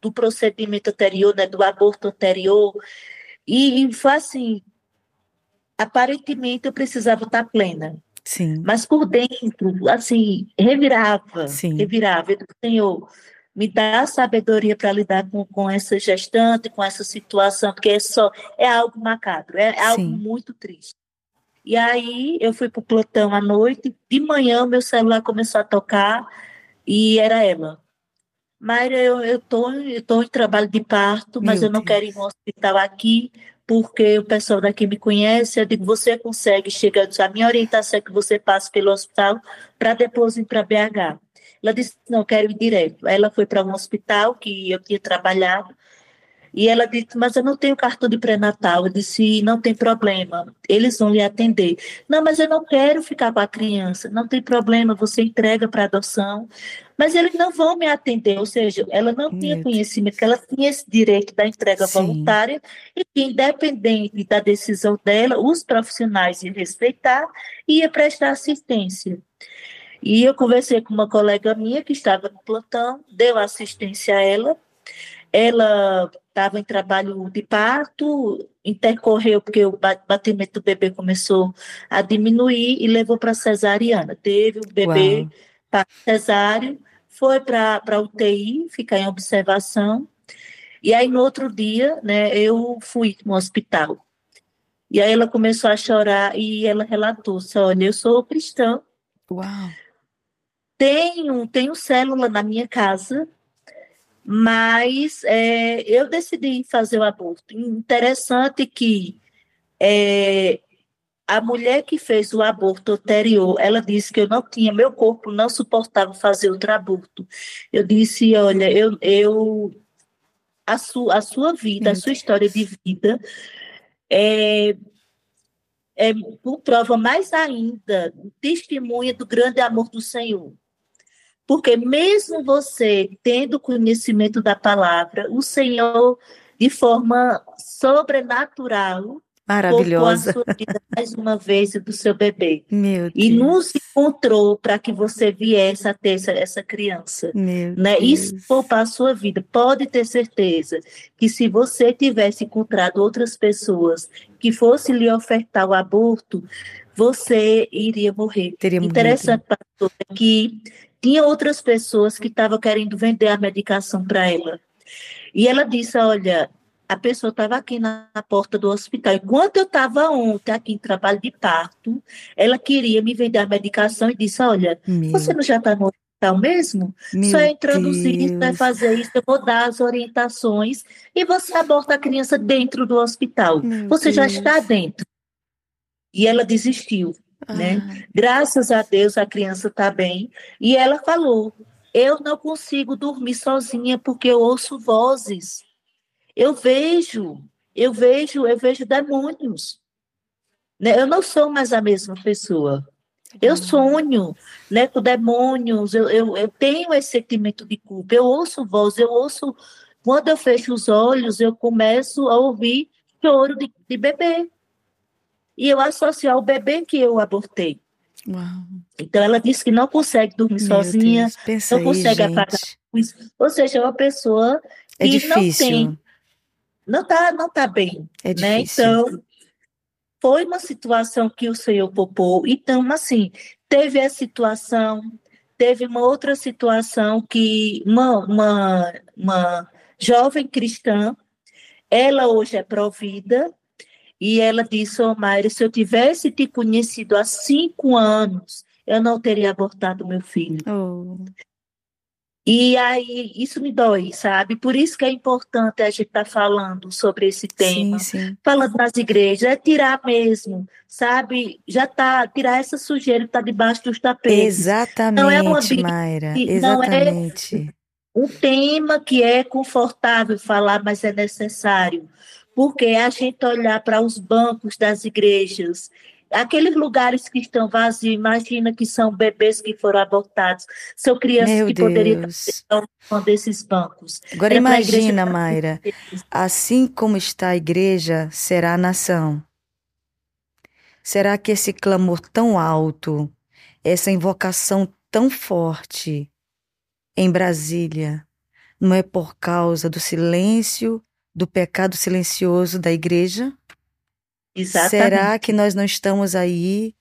do procedimento anterior, né, do aborto anterior, e, e foi assim, aparentemente eu precisava estar plena. Sim. Mas por dentro, assim, revirava, Sim. revirava. Eu Senhor, me dá sabedoria para lidar com, com essa gestante, com essa situação, porque é só, é algo macabro, é, é algo muito triste. E aí eu fui para o plantão à noite, de manhã meu celular começou a tocar e era ela. Mayra, eu estou eu tô em trabalho de parto, mas Meu eu não Deus. quero ir no hospital aqui, porque o pessoal daqui me conhece. Eu digo, você consegue chegar, a minha orientação é que você passe pelo hospital para depois ir para BH. Ela disse, não, quero ir direto. Ela foi para um hospital que eu tinha trabalhado, E ela disse, mas eu não tenho cartão de pré-natal. Eu disse, não tem problema, eles vão lhe atender. Não, mas eu não quero ficar com a criança. Não tem problema, você entrega para adoção. Mas eles não vão me atender, ou seja, ela não tinha conhecimento, que ela tinha esse direito da entrega Sim. voluntária e que, independente da decisão dela, os profissionais iam respeitar e ia prestar assistência. E eu conversei com uma colega minha que estava no plantão, deu assistência a ela, ela estava em trabalho de parto, intercorreu porque o batimento do bebê começou a diminuir e levou para cesariana. Teve o bebê para cesáreo, foi para a UTI, ficar em observação. E aí no outro dia, né, eu fui no hospital. E aí ela começou a chorar e ela relatou: olha, eu sou cristã. Uau. Tenho, tenho célula na minha casa mas é, eu decidi fazer o aborto. Interessante que é, a mulher que fez o aborto anterior, ela disse que eu não tinha, meu corpo não suportava fazer outro aborto. Eu disse, olha, eu, eu a, su, a sua vida, a sua história de vida é, é por prova mais ainda, testemunha do grande amor do Senhor. Porque mesmo você tendo conhecimento da palavra, o Senhor, de forma sobrenatural, Maravilhosa. a sua vida mais uma vez do seu bebê. Meu e nos encontrou para que você viesse a ter essa, essa criança. Meu né? Deus. Isso poupar a sua vida. Pode ter certeza que se você tivesse encontrado outras pessoas que fossem lhe ofertar o aborto, você iria morrer. Teria Interessante, pastor, que tinha outras pessoas que estavam querendo vender a medicação para ela. E ela disse: Olha, a pessoa estava aqui na, porta do hospital. Enquanto eu estava ontem aqui em trabalho de parto, ela queria me vender a medicação e disse: Olha, Meu. você não já está no hospital mesmo? Meu Só é introduzir isso, é fazer isso, eu vou dar as orientações e você aborta a criança dentro do hospital. Meu você Deus. já está dentro. E ela desistiu. Né? Ah. Graças a Deus a criança está bem. E ela falou: Eu não consigo dormir sozinha porque eu ouço vozes. Eu vejo, eu vejo, eu vejo demônios. Né? Eu não sou mais a mesma pessoa. Eu sonho né, com demônios, eu, eu, eu tenho esse sentimento de culpa, eu ouço voz, eu ouço. Quando eu fecho os olhos, eu começo a ouvir choro de, de bebê e eu associo ao bebê que eu abortei. Uau. Então ela disse que não consegue dormir Meu sozinha, Deus, não consegue aí, apagar luz. Ou seja, é uma pessoa é que é não tem, não está não tá bem. É né? Então, foi uma situação que o Senhor popou. Então, assim, teve a situação, teve uma outra situação que uma, uma, uma jovem cristã, ela hoje é provida, e ela disse, ô oh, Mayra, se eu tivesse te conhecido há cinco anos, eu não teria abortado meu filho. Oh. E aí, isso me dói, sabe? Por isso que é importante a gente estar tá falando sobre esse tema. Sim, sim. Falando nas igrejas, é tirar mesmo, sabe? Já tá, tirar essa sujeira que está debaixo dos tapetes. Exatamente, não é uma Mayra, exatamente. Não é um tema que é confortável falar, mas é necessário porque a gente olhar para os bancos das igrejas, aqueles lugares que estão vazios, imagina que são bebês que foram abortados, são crianças Meu que Deus. poderiam estar um desses bancos. Agora é imagina, Mayra, assim como está a igreja, será a nação. Será que esse clamor tão alto, essa invocação tão forte em Brasília, não é por causa do silêncio do pecado silencioso da igreja? Exatamente. Será que nós não estamos aí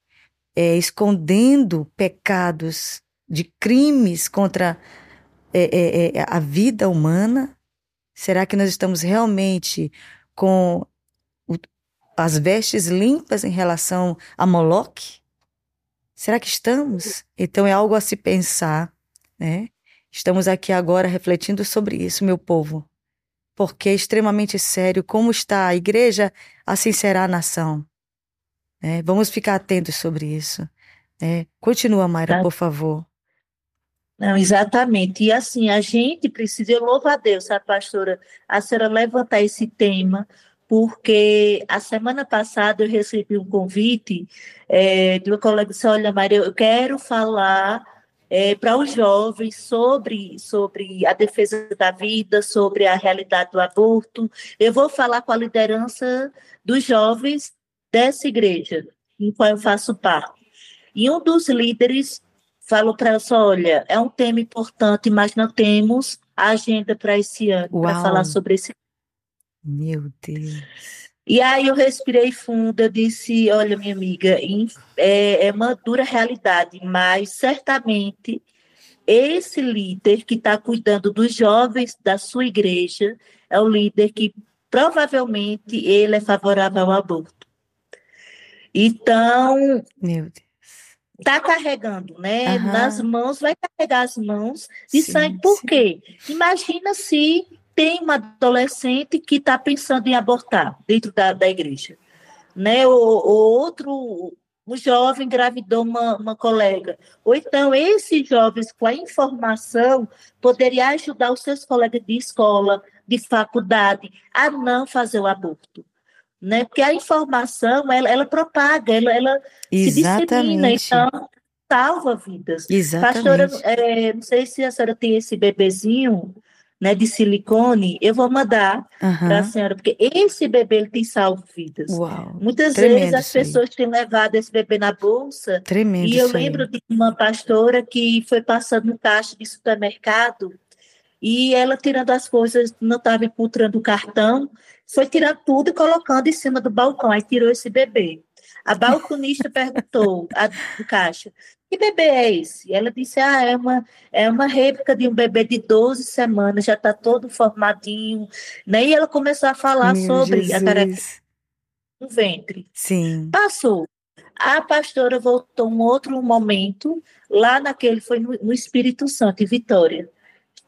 é, escondendo pecados de crimes contra é, é, é, a vida humana? Será que nós estamos realmente com o, as vestes limpas em relação a Moloque? Será que estamos? Então é algo a se pensar, né? Estamos aqui agora refletindo sobre isso, meu povo porque é extremamente sério. Como está a igreja, assim será a nação. É, vamos ficar atentos sobre isso. É, continua, Mayra, por favor. Não, exatamente. E assim, a gente precisa, eu louvo a Deus, a pastora, a senhora levantar esse tema, porque a semana passada eu recebi um convite é, de uma colega que disse, olha, Maria, eu quero falar é, para os jovens sobre, sobre a defesa da vida, sobre a realidade do aborto. Eu vou falar com a liderança dos jovens dessa igreja, em qual eu faço parte. E um dos líderes falou para ela: olha, é um tema importante, mas não temos a agenda para esse ano para falar sobre esse. Meu Deus. E aí eu respirei fundo, eu disse, olha, minha amiga, é, é uma dura realidade, mas certamente esse líder que está cuidando dos jovens da sua igreja é o líder que provavelmente ele é favorável ao aborto. Então, meu Deus está carregando, né? Uhum. Nas mãos, vai carregar as mãos de sim, sangue. Por sim. quê? Imagina se tem uma adolescente que está pensando em abortar dentro da, da igreja. Né? O, o outro, um jovem engravidou uma, uma colega. Ou então, esses jovens, com a informação, poderia ajudar os seus colegas de escola, de faculdade, a não fazer o aborto né? Porque a informação, ela, ela propaga, ela, ela se dissemina, então salva vidas. Exatamente. Pastora, é, não sei se a senhora tem esse bebezinho, né, de silicone, eu vou mandar uhum. para a senhora, porque esse bebê ele tem salvo vidas. Uau, Muitas vezes as pessoas têm levado esse bebê na bolsa. Tremendo e eu lembro aí. de uma pastora que foi passando no caixa de supermercado e ela tirando as coisas, não estava encontrando o cartão, foi tirando tudo e colocando em cima do balcão. Aí tirou esse bebê. A balconista (laughs) perguntou a, do caixa: que bebê é esse? E ela disse: Ah, é uma, é uma réplica de um bebê de 12 semanas, já está todo formadinho. Né? E ela começou a falar Meu sobre Jesus. a característica do ventre. Sim. Passou. A pastora voltou um outro momento, lá naquele, foi no, no Espírito Santo, em Vitória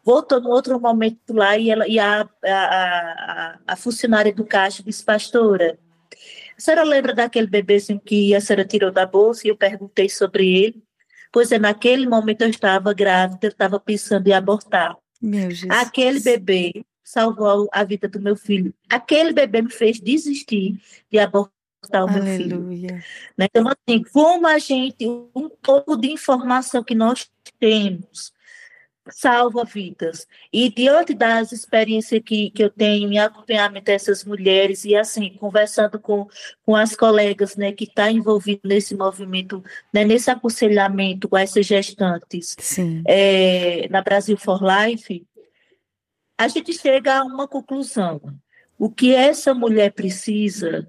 voltou no outro momento lá e, ela, e a, a, a, a funcionária do caixa disse, pastora, a senhora lembra daquele bebezinho que a senhora tirou da bolsa e eu perguntei sobre ele? Pois é, naquele momento eu estava grávida, eu estava pensando em abortar. Meu Jesus. Aquele bebê salvou a vida do meu filho. Aquele bebê me fez desistir de abortar o meu Aleluia. filho. Né? Então, assim, como a gente, um pouco de informação que nós temos, salva vidas. E diante das experiências que, que eu tenho em acompanhamento dessas mulheres e assim, conversando com, com as colegas né, que estão tá envolvidas nesse movimento, né, nesse aconselhamento com essas gestantes é, na Brasil for Life, a gente chega a uma conclusão. O que essa mulher precisa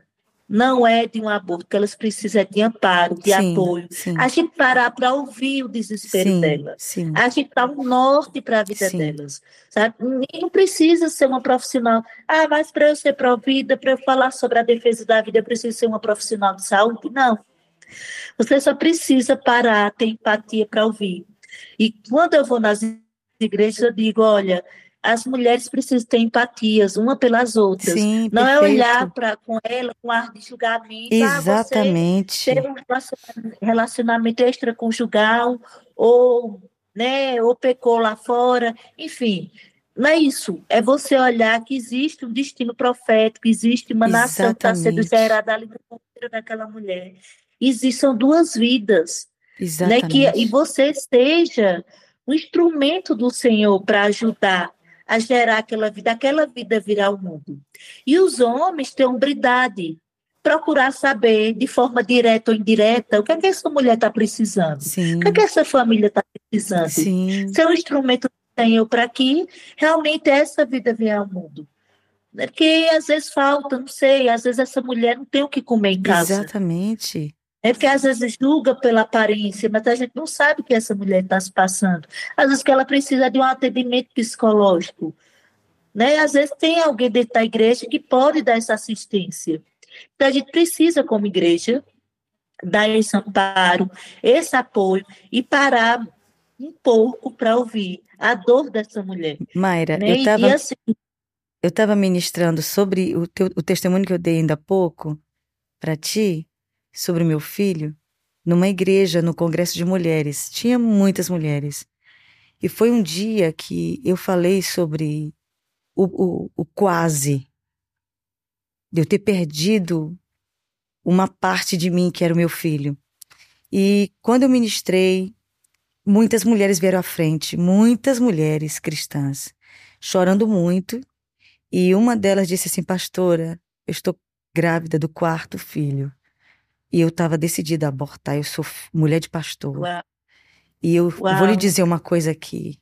não é de um aborto, que elas precisam de amparo, de sim, apoio. Sim. A gente parar para ouvir o desespero sim, delas. A gente dar um norte para a vida delas. Sabe? E não precisa ser uma profissional. Ah, mas para eu ser provida, para eu falar sobre a defesa da vida, eu preciso ser uma profissional de saúde? Não. Você só precisa parar, ter empatia para ouvir. E quando eu vou nas igrejas, eu digo: olha, as mulheres precisam ter empatias uma pelas outras. Sim, não perfeito. é olhar para com ela com ar de julgamento. Exatamente. Ah, ter um relacionamento extraconjugal ou, né, ou pecou lá fora, enfim. Não é isso. É você olhar que existe um destino profético, existe uma Exatamente. nação que está sendo gerada ali no daquela mulher. Existem duas vidas. Exatamente. Né, que, e você seja um instrumento do Senhor para ajudar a gerar aquela vida, aquela vida virar o mundo. E os homens têm hombridade, procurar saber de forma direta ou indireta o que, é que essa mulher está precisando, Sim. o que, é que essa família está precisando. Sim. Ser um instrumento do Senhor para que realmente essa vida venha ao mundo. Porque às vezes falta, não sei, às vezes essa mulher não tem o que comer em casa. Exatamente. É porque às vezes julga pela aparência, mas a gente não sabe o que essa mulher está se passando. Às vezes que ela precisa de um atendimento psicológico. Né? Às vezes tem alguém dentro da igreja que pode dar essa assistência. Então a gente precisa, como igreja, dar esse amparo, esse apoio e parar um pouco para ouvir a dor dessa mulher. Mayra, né? eu estava assim, eu ministrando sobre o, teu, o testemunho que eu dei ainda há pouco para ti, sobre o meu filho numa igreja no Congresso de Mulheres. Tinha muitas mulheres. E foi um dia que eu falei sobre o, o, o quase, de eu ter perdido uma parte de mim que era o meu filho. E quando eu ministrei, muitas mulheres vieram à frente, muitas mulheres cristãs, chorando muito. E uma delas disse assim: Pastora, eu estou grávida do quarto filho. E eu estava decidida a abortar. Eu sou mulher de pastor. Uau. E eu Uau. vou lhe dizer uma coisa aqui.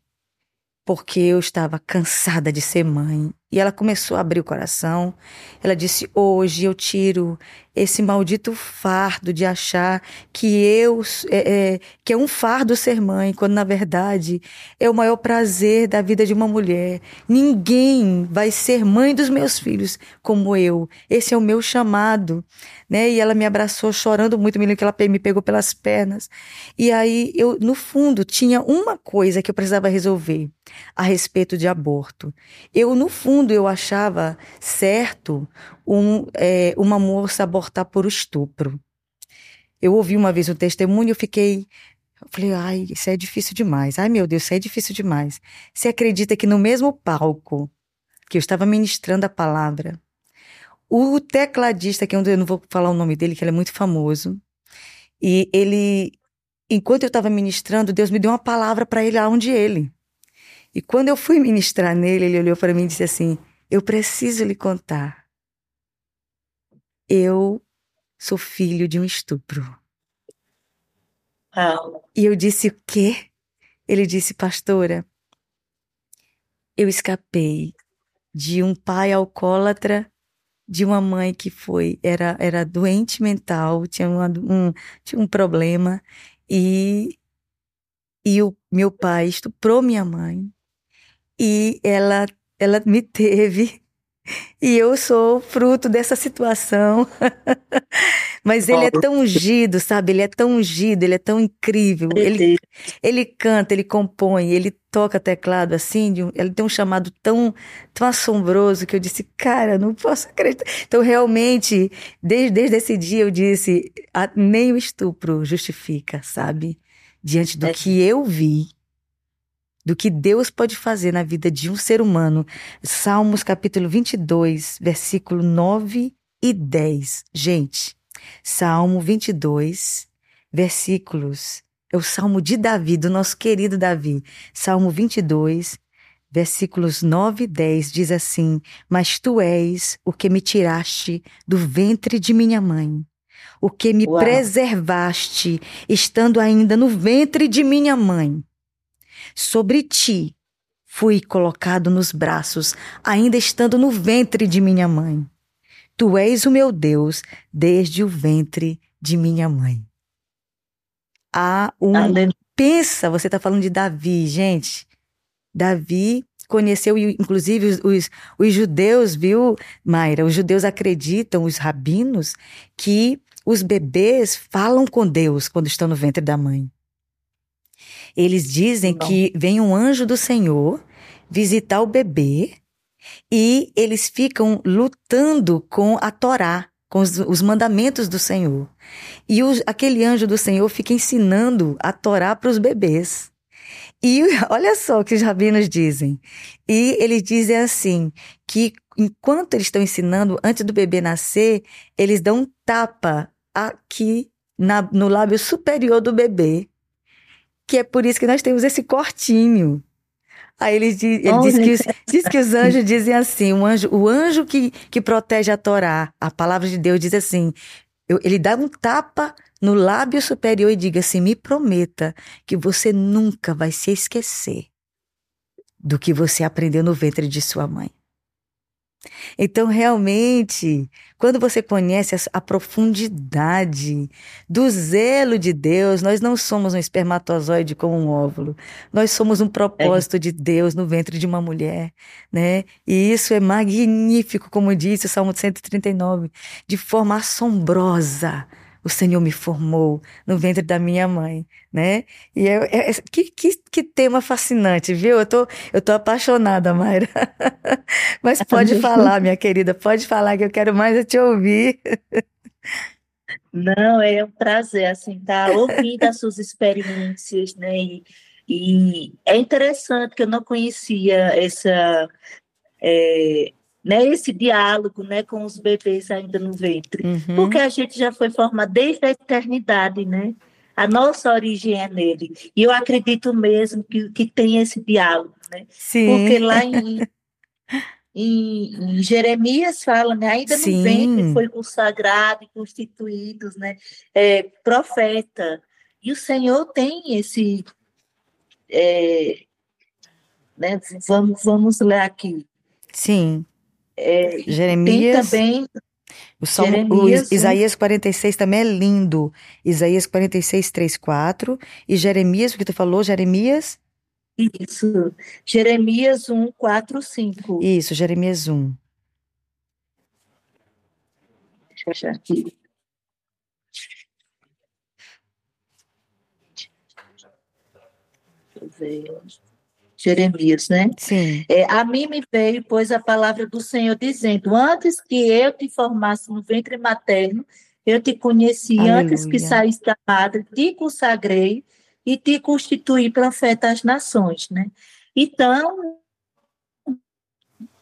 Porque eu estava cansada de ser mãe. E ela começou a abrir o coração. Ela disse: Hoje eu tiro esse maldito fardo de achar que eu é, é, que é um fardo ser mãe, quando na verdade é o maior prazer da vida de uma mulher. Ninguém vai ser mãe dos meus filhos como eu. Esse é o meu chamado, né? E ela me abraçou chorando muito, me que ela me pegou pelas pernas. E aí eu, no fundo, tinha uma coisa que eu precisava resolver a respeito de aborto. Eu no fundo eu achava certo um, é, uma moça abortar por estupro. Eu ouvi uma vez um testemunho e eu fiquei. Eu falei, ai, isso é difícil demais. Ai, meu Deus, isso é difícil demais. Você acredita que no mesmo palco que eu estava ministrando a palavra, o tecladista, que é eu não vou falar o nome dele, que ele é muito famoso, e ele, enquanto eu estava ministrando, Deus me deu uma palavra para ele aonde ele. E quando eu fui ministrar nele, ele olhou para mim e disse assim: Eu preciso lhe contar eu sou filho de um estupro. Ah. E eu disse, o quê? Ele disse, pastora, eu escapei de um pai alcoólatra, de uma mãe que foi, era, era doente mental, tinha, uma, um, tinha um problema, e, e o meu pai estuprou minha mãe, e ela, ela me teve e eu sou fruto dessa situação. (laughs) Mas ele é tão ungido, sabe? Ele é tão ungido, ele é tão incrível. Ele, ele canta, ele compõe, ele toca teclado assim, ele tem um chamado tão, tão assombroso que eu disse, cara, não posso acreditar. Então, realmente, desde, desde esse dia eu disse, nem o estupro justifica, sabe? Diante do é. que eu vi do que Deus pode fazer na vida de um ser humano. Salmos capítulo 22, versículo 9 e 10. Gente, Salmo 22, versículos. É o Salmo de Davi, do nosso querido Davi. Salmo 22, versículos 9 e 10 diz assim: Mas tu és o que me tiraste do ventre de minha mãe, o que me Uau. preservaste, estando ainda no ventre de minha mãe. Sobre ti fui colocado nos braços, ainda estando no ventre de minha mãe. Tu és o meu Deus desde o ventre de minha mãe. Há um. Pensa, você está falando de Davi, gente. Davi conheceu, inclusive, os, os, os, judeus, viu, Mayra? Os judeus acreditam, os rabinos, que os bebês falam com Deus quando estão no ventre da mãe. Eles dizem Não. que vem um anjo do Senhor visitar o bebê e eles ficam lutando com a Torá, com os, os mandamentos do Senhor. E os, aquele anjo do Senhor fica ensinando a Torá para os bebês. E (laughs) olha só o que os rabinos dizem. E eles dizem assim: que enquanto eles estão ensinando, antes do bebê nascer, eles dão um tapa aqui na, no lábio superior do bebê que é por isso que nós temos esse cortinho. Aí ele, diz, ele diz, que os, (laughs) diz que os anjos dizem assim: o anjo, o anjo que, que protege a Torá, a palavra de Deus, diz assim: eu, ele dá um tapa no lábio superior e diga assim: me prometa que você nunca vai se esquecer do que você aprendeu no ventre de sua mãe. Então, realmente, quando você conhece a, profundidade do zelo de Deus, nós não somos um espermatozoide como um óvulo. Nós somos um propósito é. de Deus no ventre de uma mulher, né? E isso é magnífico, como disse o Salmo 139, de forma assombrosa o Senhor me formou no ventre da minha mãe, né? E é, é, que, que, que, tema fascinante, viu? Eu tô, eu tô apaixonada, Mayra. (laughs) Mas pode falar, minha querida, pode falar que eu quero mais te ouvir. Não, é um prazer, assim, estar tá ouvindo as suas experiências, né? E E é interessante que eu não conhecia essa, é, né, esse diálogo né, com os bebês ainda no ventre, uhum. porque a gente já foi formado desde a eternidade, né? A nossa origem é nele. E eu acredito mesmo que, que tem esse diálogo, né? Sim. Porque lá em, (laughs) em, em Jeremias fala, né? Ainda Sim. no ventre foi consagrado e constituídos, né? É, profeta. E o Senhor tem esse. É, né, vamos, vamos ler aqui. Sim. É, Jeremias. Tem também. O, Salmo, Jeremias, o Isaías 46 também é lindo. Isaías 46, 3, 4. E Jeremias, o que tu falou, Jeremias? Isso. Jeremias 1, 4, 5. Isso, Jeremias 1. Deixa eu achar aqui. Deixa eu ver. Jeremias, né? Sim. É, a mim me veio, pois, a palavra do Senhor dizendo: Antes que eu te formasse no ventre materno, eu te conheci, Aleluia. antes que saísse da madre, te consagrei e te constituí profeta às nações, né? Então,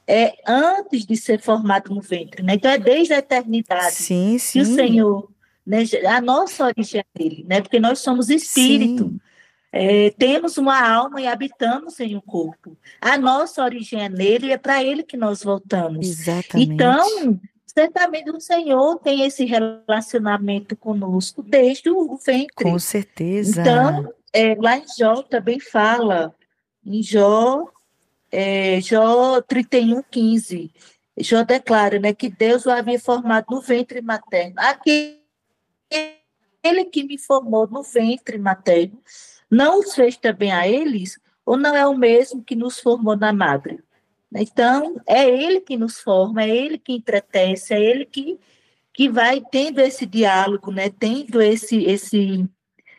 é antes de ser formado no ventre, né? Então é desde a eternidade sim, sim. que o Senhor, né? A nossa origem é dele, né? Porque nós somos espírito. Sim. É, temos uma alma e habitamos em um corpo. A nossa origem é nele e é para ele que nós voltamos. Exatamente. Então, certamente o Senhor tem esse relacionamento conosco desde o ventre. Com certeza. Então, é, lá em Jó também fala, em Jó, é, Jó 31, 15, Jó declara né, que Deus o havia formado no ventre materno. Aquele que me formou no ventre materno não os fez também a eles, ou não é o mesmo que nos formou na madre? Então, é ele que nos forma, é ele que entretece, é ele que, que vai tendo esse diálogo, né? tendo esse, esse,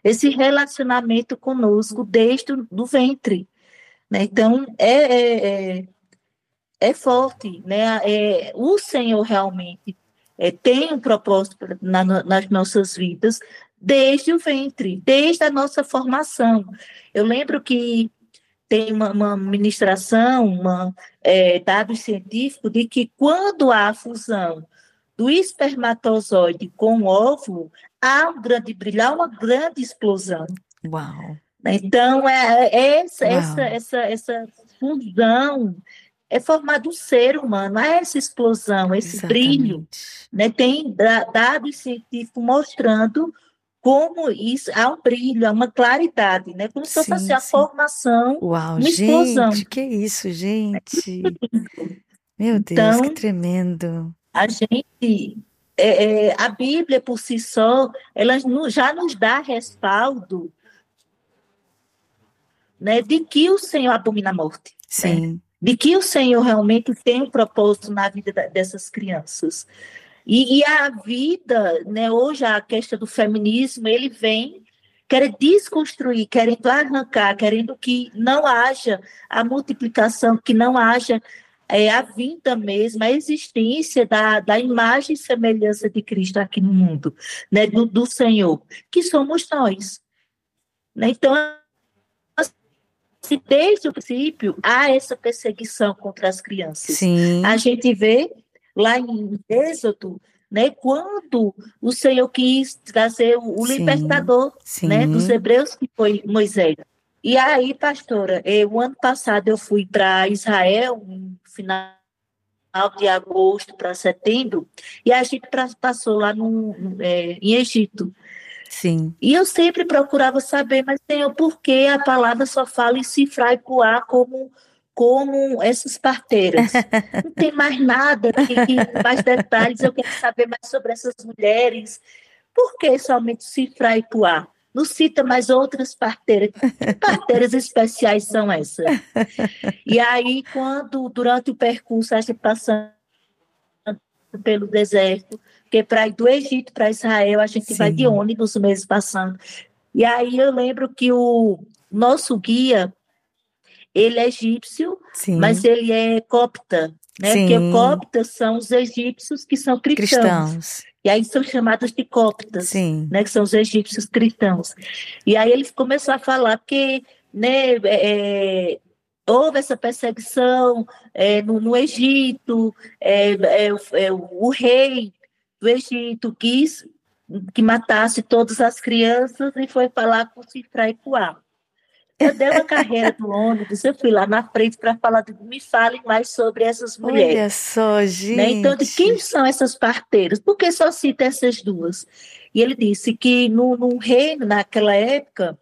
esse relacionamento conosco desde o ventre. Né? Então, é, é, é, é forte. Né? É, o Senhor realmente é, tem um propósito na, nas nossas vidas, desde o ventre, desde a nossa formação. Eu lembro que tem uma, uma ministração, uma, é, dados científicos, de que quando há a fusão do espermatozoide com o óvulo, há um grande brilho, há uma grande explosão. Uau! Então, é, é essa, Uau. essa, essa, essa fusão é formado um ser humano, há essa explosão, esse Exatamente. brilho. Né? Tem dados científicos mostrando como isso há um brilho, há uma claridade, né? Como se fosse assim, a formação, Uau, uma explosão. Gente, que isso, gente! Meu Deus, então, que tremendo! A gente, é, é, a Bíblia por si só, ela já nos dá respaldo, né? De que o Senhor abomina a morte. Né? Sim. Né? De que o Senhor realmente tem um propósito na vida dessas crianças. E, e, a vida, né, hoje a questão do feminismo, ele vem querendo desconstruir, querendo arrancar, querendo que não haja a multiplicação, que não haja é, a vinda mesmo, a existência da, da imagem e semelhança de Cristo aqui no mundo, né, do, do Senhor, que somos nós. Né? Então, se desde o princípio há essa perseguição contra as crianças. Sim. A gente vê lá em Êxodo, né, quando o Senhor quis trazer o, sim, libertador sim. Né, dos hebreus, que foi Moisés. E aí, pastora, eu, o ano passado eu fui para Israel, no final de agosto para setembro, e a gente passou lá no, é, em Egito. Sim. E eu sempre procurava saber, mas Senhor, por que a palavra só fala em cifrar e coar como como essas parteiras. Não tem mais nada, que, mais detalhes, eu quero saber mais sobre essas mulheres. Por que somente Cifra e Puá? Não cita mais outras parteiras. Que parteiras especiais são essas? E aí, quando, durante o percurso, a gente passando pelo deserto, porque para ir do Egito para Israel, a gente Sim. vai de ônibus mesmo passando. E aí eu lembro que o nosso guia, ele é egípcio, Sim. mas ele é copta, né? Sim. Porque coptas são os egípcios que são cristãos. cristãos. E aí são chamados de coptas, Sim. né? Que são os egípcios cristãos. E aí ele começou a falar que né, é, houve essa perseguição é, no, no, Egito, é, é, é o rei do Egito quis que matasse todas as crianças e foi falar com Cifra e Puá. Eu dei uma carreira do ônibus, eu fui lá na frente para falar, de, me falem mais sobre essas mulheres. Olha só, gente. Né? Então, de quem são essas parteiras? Por que só cita essas duas? E ele disse que no, no reino, naquela época,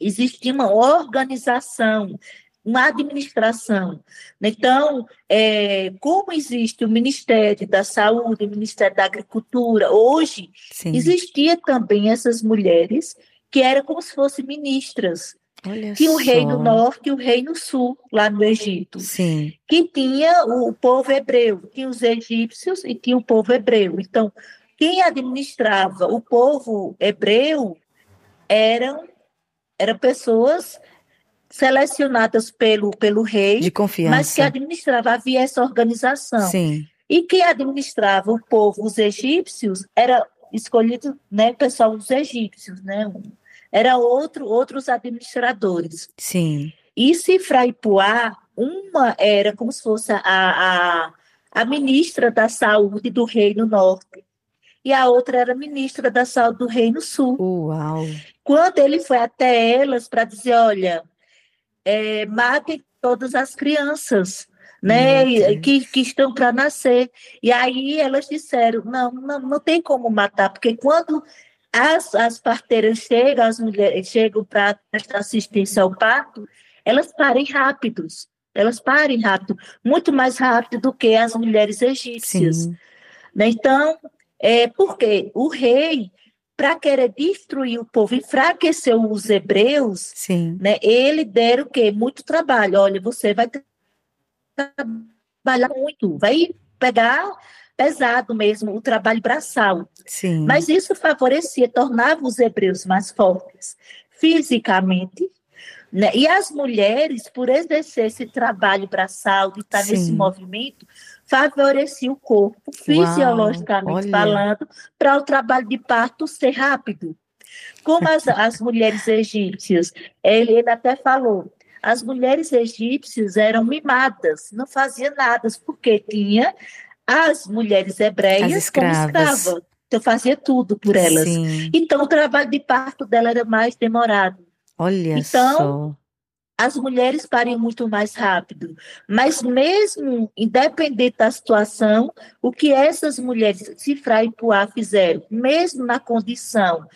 existia uma organização, uma administração. Então, é, como existe o Ministério da Saúde, o Ministério da Agricultura, hoje, Sim. existia também essas mulheres que eram como se fossem ministras. Olha tinha o Reino Norte e o Reino Sul, lá no Egito. Sim. Que tinha o povo hebreu, tinha os egípcios e tinha o povo hebreu. Então, quem administrava o povo hebreu eram, eram pessoas selecionadas pelo, pelo rei, de confiança. mas que administrava, havia essa organização. Sim. E quem administrava o povo, os egípcios, era escolhido, né, pessoal, os egípcios, né, era outro, outros administradores. Sim. E Sifra e Puá, uma era como se fosse a, a, a ministra da saúde do Reino Norte, e a outra era ministra da saúde do Reino Sul. Uau! Quando ele foi até elas para dizer, olha, é, matem todas as crianças, né, que, que estão para nascer. E aí elas disseram, não, não, não tem como matar, porque quando as, as parteiras chegam, as mulheres chegam para prestar assistência ao parto, elas parem rápidos, elas parem rápido, muito mais rápido do que as mulheres egípcias. Né? Então, é, porque o rei, para querer destruir o povo, enfraquecer os hebreus, Sim. Né, ele deram o quê? Muito trabalho. Olha, você vai trabalhar muito, vai pegar pesado mesmo, o trabalho braçal. Sim. Mas isso favorecia, tornava os hebreus mais fortes fisicamente, né? E as mulheres, por exercer esse trabalho braçal, de estar Sim. nesse movimento, favorecia o corpo, fisiologicamente falando, para o trabalho de parto ser rápido. Como as, (laughs) as mulheres egípcias, ele, ele até falou, as mulheres egípcias eram mimadas, não faziam nada, porque tinha as mulheres hebreias as como escravas. Então fazia tudo por elas. Sim. Então o trabalho de parto dela era mais demorado. Olha então, só. As mulheres pariam muito mais rápido, mas mesmo independente da situação, o que essas mulheres, Cifra e Puá, fizeram, mesmo na condição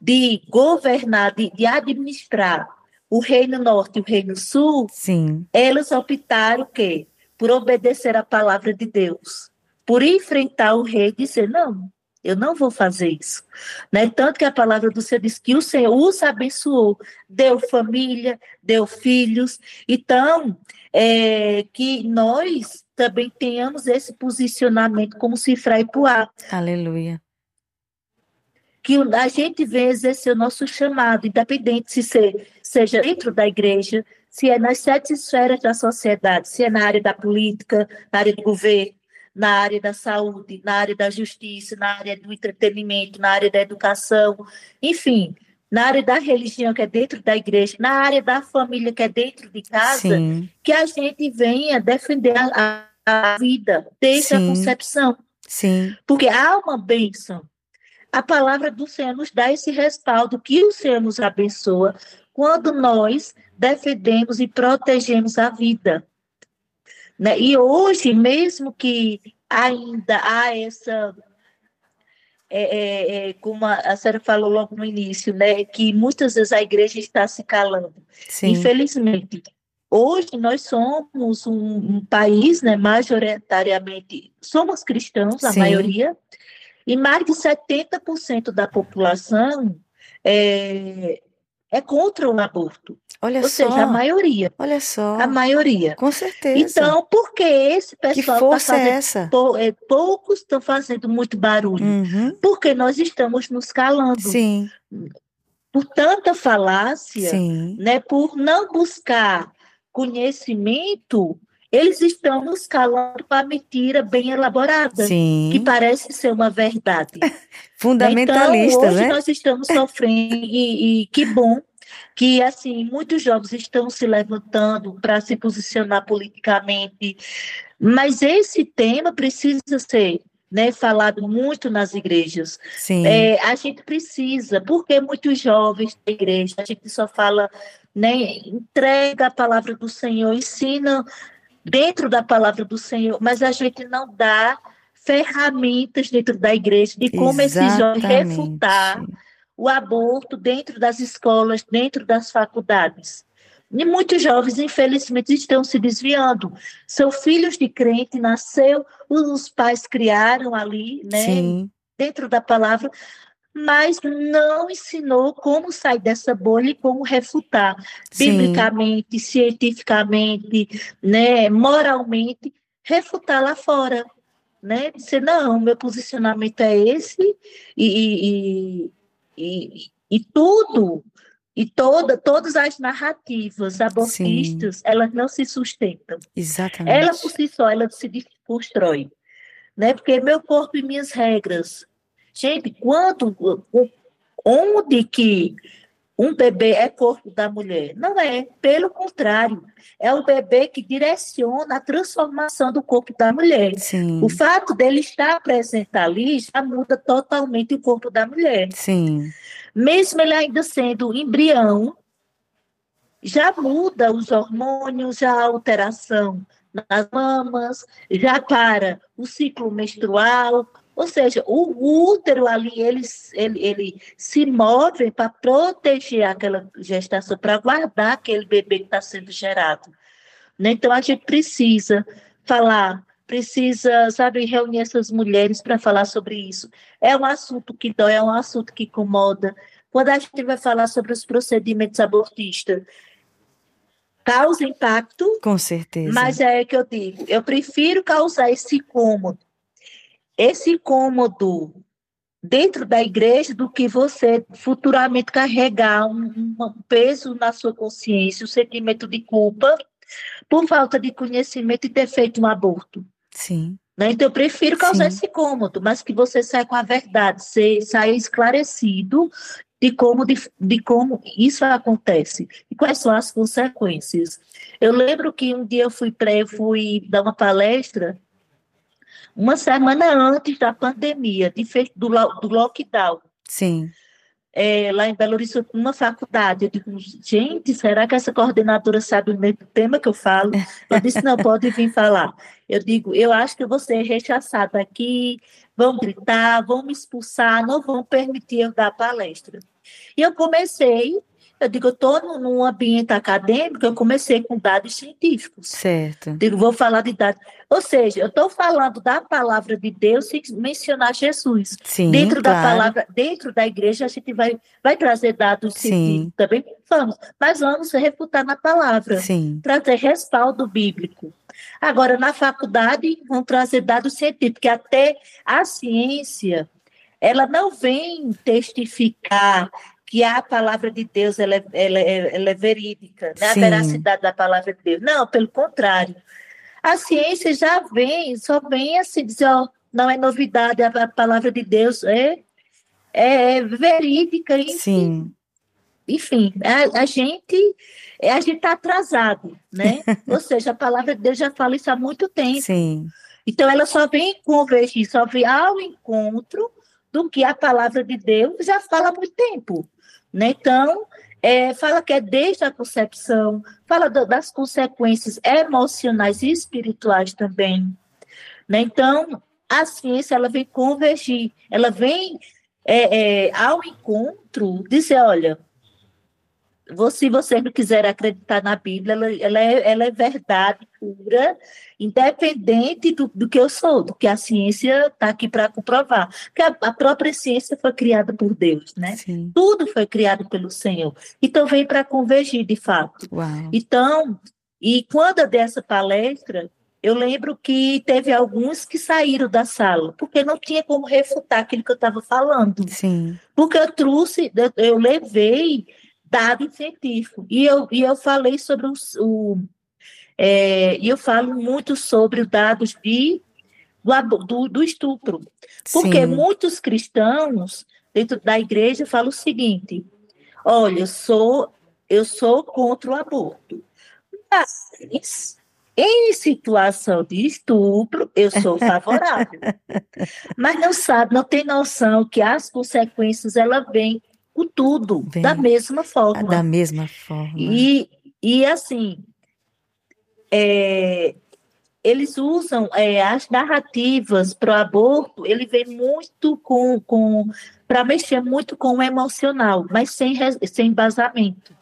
de governar, de, de administrar o Reino Norte e o Reino Sul, Sim. elas optaram o quê? Por obedecer a palavra de Deus por enfrentar o rei e dizer: não, eu não vou fazer isso. Né? Tanto que a palavra do Senhor diz que o Senhor os abençoou, deu família, deu filhos. Então, é, que nós também tenhamos esse posicionamento como Cifra e Puá. Aleluia. Que a gente venha exercer o nosso chamado, independente se ser, seja dentro da igreja, se é nas sete esferas da sociedade, se é na área da política, na área do governo, na área da saúde, na área da justiça, na área do entretenimento, na área da educação, enfim, na área da religião, que é dentro da igreja, na área da família, que é dentro de casa, Sim. que a gente venha defender a, a vida desde Sim. a concepção. Sim. Porque há uma bênção. A palavra do Senhor nos dá esse respaldo que o Senhor nos abençoa quando nós defendemos e protegemos a vida. Né? E hoje, mesmo que ainda há essa. É, é, é, como a, a senhora falou logo no início, né, que muitas vezes a igreja está se calando. Sim. Infelizmente, hoje nós somos um, um, país, né, majoritariamente, somos cristãos, a Sim. maioria, e mais de 70% da população é, é contra o aborto. Olha Ou só. seja, a maioria. Olha só. A maioria. Com certeza. Então, por que esse pessoal que tá força fazendo, é essa? Pou, é, poucos estão fazendo muito barulho? Uhum. Porque nós estamos nos calando. Sim. Por tanta falácia, Sim. né, por não buscar conhecimento, eles estão nos calando com a mentira bem elaborada, Sim. que parece ser uma verdade. (laughs) Fundamentalistas, então, hoje né? nós estamos sofrendo, e, e que bom que assim muitos jovens estão se levantando para se posicionar politicamente, mas esse tema precisa ser né, falado muito nas igrejas. É, a gente precisa, porque muitos jovens da igreja, a gente só fala, né, entrega a palavra do Senhor, ensina dentro da palavra do Senhor, mas a gente não dá ferramentas dentro da igreja de como Exatamente. esses jovens refutar o aborto dentro das escolas, dentro das faculdades. E muitos jovens, infelizmente, estão se desviando. São filhos de crente, nasceu, os pais criaram ali, né, Sim. dentro da palavra, mas não ensinou como sair dessa bolha e como refutar Sim. biblicamente, cientificamente, né, moralmente, refutar lá fora, né? Dizer, não, meu posicionamento é esse e, e, e, e tudo e toda, todas as narrativas abortistas, Sim. elas não se sustentam. Exatamente. Ela por si só, ela se constrói. Né? Porque meu corpo e minhas regras. Gente, quanto, onde que um bebê é corpo da mulher? Não é, pelo contrário, é o bebê que direciona a transformação do corpo da mulher. Sim. O fato dele estar presente ali já muda totalmente o corpo da mulher. Sim mesmo ele ainda sendo embrião, já muda os hormônios, já a alteração nas mamas, já para o ciclo menstrual, ou seja, o útero ali, ele, ele, ele se move para proteger aquela gestação, para guardar aquele bebê que está sendo gerado. Né? Então, a gente precisa falar, precisa, sabe, reunir essas mulheres para falar sobre isso. É um assunto que dói, é um assunto que incomoda. Quando a gente vai falar sobre os procedimentos abortistas, causa impacto. Com certeza. Mas é que eu digo, eu prefiro causar esse incômodo, esse incômodo dentro da igreja do que você futuramente carregar um, um peso na sua consciência, o um sentimento de culpa por falta de conhecimento e ter feito um aborto. Sim. Né? Então, eu prefiro causar Sim. esse cômodo, mas que você saia com a verdade, você saia esclarecido de como, de, de como isso acontece e quais são as consequências. Eu lembro que um dia eu fui, pré, fui dar uma palestra uma semana antes da pandemia, de, do, do lockdown. Sim é, lá em Belo Horizonte, numa faculdade. Eu digo, gente, será que essa coordenadora sabe o mesmo tema que eu falo? (laughs) Eu disse, não, pode vir falar. Eu digo, eu acho que eu vou ser rechaçada aqui, vão gritar, vão me expulsar, não vão permitir eu dar palestra. E eu comecei eu digo, eu estou num ambiente acadêmico, eu comecei com dados científicos. Certo. Digo, vou falar de dados. Ou seja, eu estou falando da palavra de Deus sem mencionar Jesus. Sim, dentro claro. da palavra, dentro da igreja, a gente vai, vai trazer dados Sim. científicos também. Vamos, mas vamos refutar na palavra. Sim. Trazer respaldo bíblico. Agora, na faculdade, vão trazer dados científicos, porque até a ciência ela não vem testificar que a palavra de Deus ela é, ela é, ela é verídica, né? a veracidade da palavra de Deus. Não, pelo contrário. A ciência já vem, só vem assim dizer, ó, não é novidade, a, a palavra de Deus é, é verídica. Enfim. Sim. Enfim, a, a gente a gente está atrasado, né? (laughs) Ou seja, a palavra de Deus já fala isso há muito tempo. Sim. Então ela só vem convergir, só vem ao encontro do que a palavra de Deus já fala há muito tempo. Né? Então, é, fala que é desde a concepção, fala do, das consequências emocionais e espirituais também. Né? Então, a ciência ela vem convergir, ela vem é, é, ao encontro dizer, olha, se você não quiser acreditar na Bíblia, ela, ela, é, ela é verdade pura, independente do, do, que eu sou, do que a ciência está aqui para comprovar. Porque a, a, própria ciência foi criada por Deus, né? Sim. Tudo foi criado pelo Senhor. Então vem para convergir, de fato. Uau. Então, e quando eu dei essa palestra, eu lembro que teve alguns que saíram da sala, porque não tinha como refutar aquilo que eu estava falando. Sim. Porque eu trouxe, eu, eu levei dado científico. E eu, e eu falei sobre o. o é, eu falo muito sobre os dados de, do, do, estupro. Porque Sim. muitos cristãos, dentro da igreja, falam o seguinte: olha, eu sou eu sou contra o aborto. Mas, em situação de estupro, eu sou favorável. (laughs) Mas não sabe, não tem noção que as consequências ela vêm com tudo, Vem. da mesma forma. Da mesma forma. E, e assim, é, eles usam é, as narrativas para o aborto, ele vem muito com, com para mexer muito com o emocional, mas sem, sem embasamento.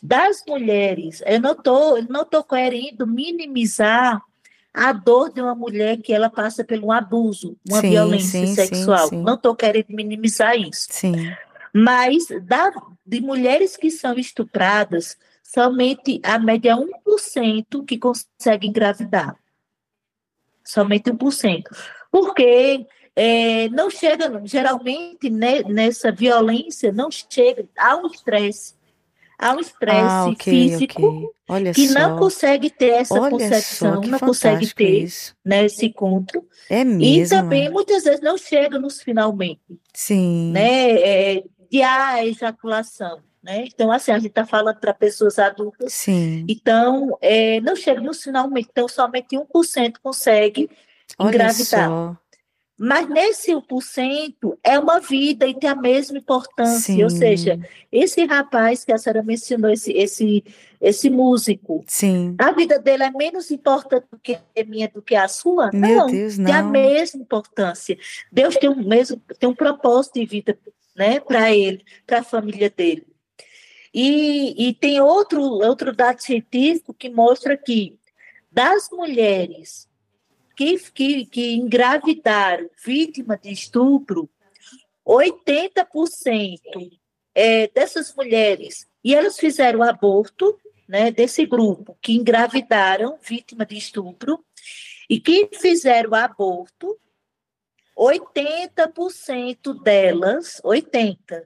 Das mulheres, eu não estou não tô querendo minimizar a dor de uma mulher que ela passa por um abuso, uma sim, violência sim, sexual. Sim, não estou querendo minimizar isso. Mas da, de mulheres que são estupradas, somente a média 1% que consegue engravidar. Somente 1%. Porque é, não chega, geralmente, né, nessa violência, não chega, há um estresse. Há um estresse ah, okay, físico okay. que só. não consegue ter essa Olha concepção, não consegue ter né, esse encontro. É mesmo. E também, muitas vezes, não chega nos finalmente. Sim. Né, é, de a ejaculação. Né? Então, assim, a gente está falando para pessoas adultas. Sim. Então, é, não chega no finalmente. Então, somente 1% consegue Olha engravidar. Só. Mas nesse 1% é uma vida e tem a mesma importância. Sim. Ou seja, esse rapaz que a senhora mencionou, esse, esse, esse músico, Sim. a vida dele é menos importante do que a minha, do que a sua? Meu não, Deus, não. tem a mesma importância. Deus tem um, mesmo, tem um propósito de vida né, para ele, para a família dele. E, e tem outro, outro dado científico que mostra que das mulheres que, que, que engravidaram vítima de estupro, 80% é, dessas mulheres, e elas fizeram aborto, né, desse grupo que engravidaram vítima de estupro, e que fizeram aborto, 80% delas, 80%,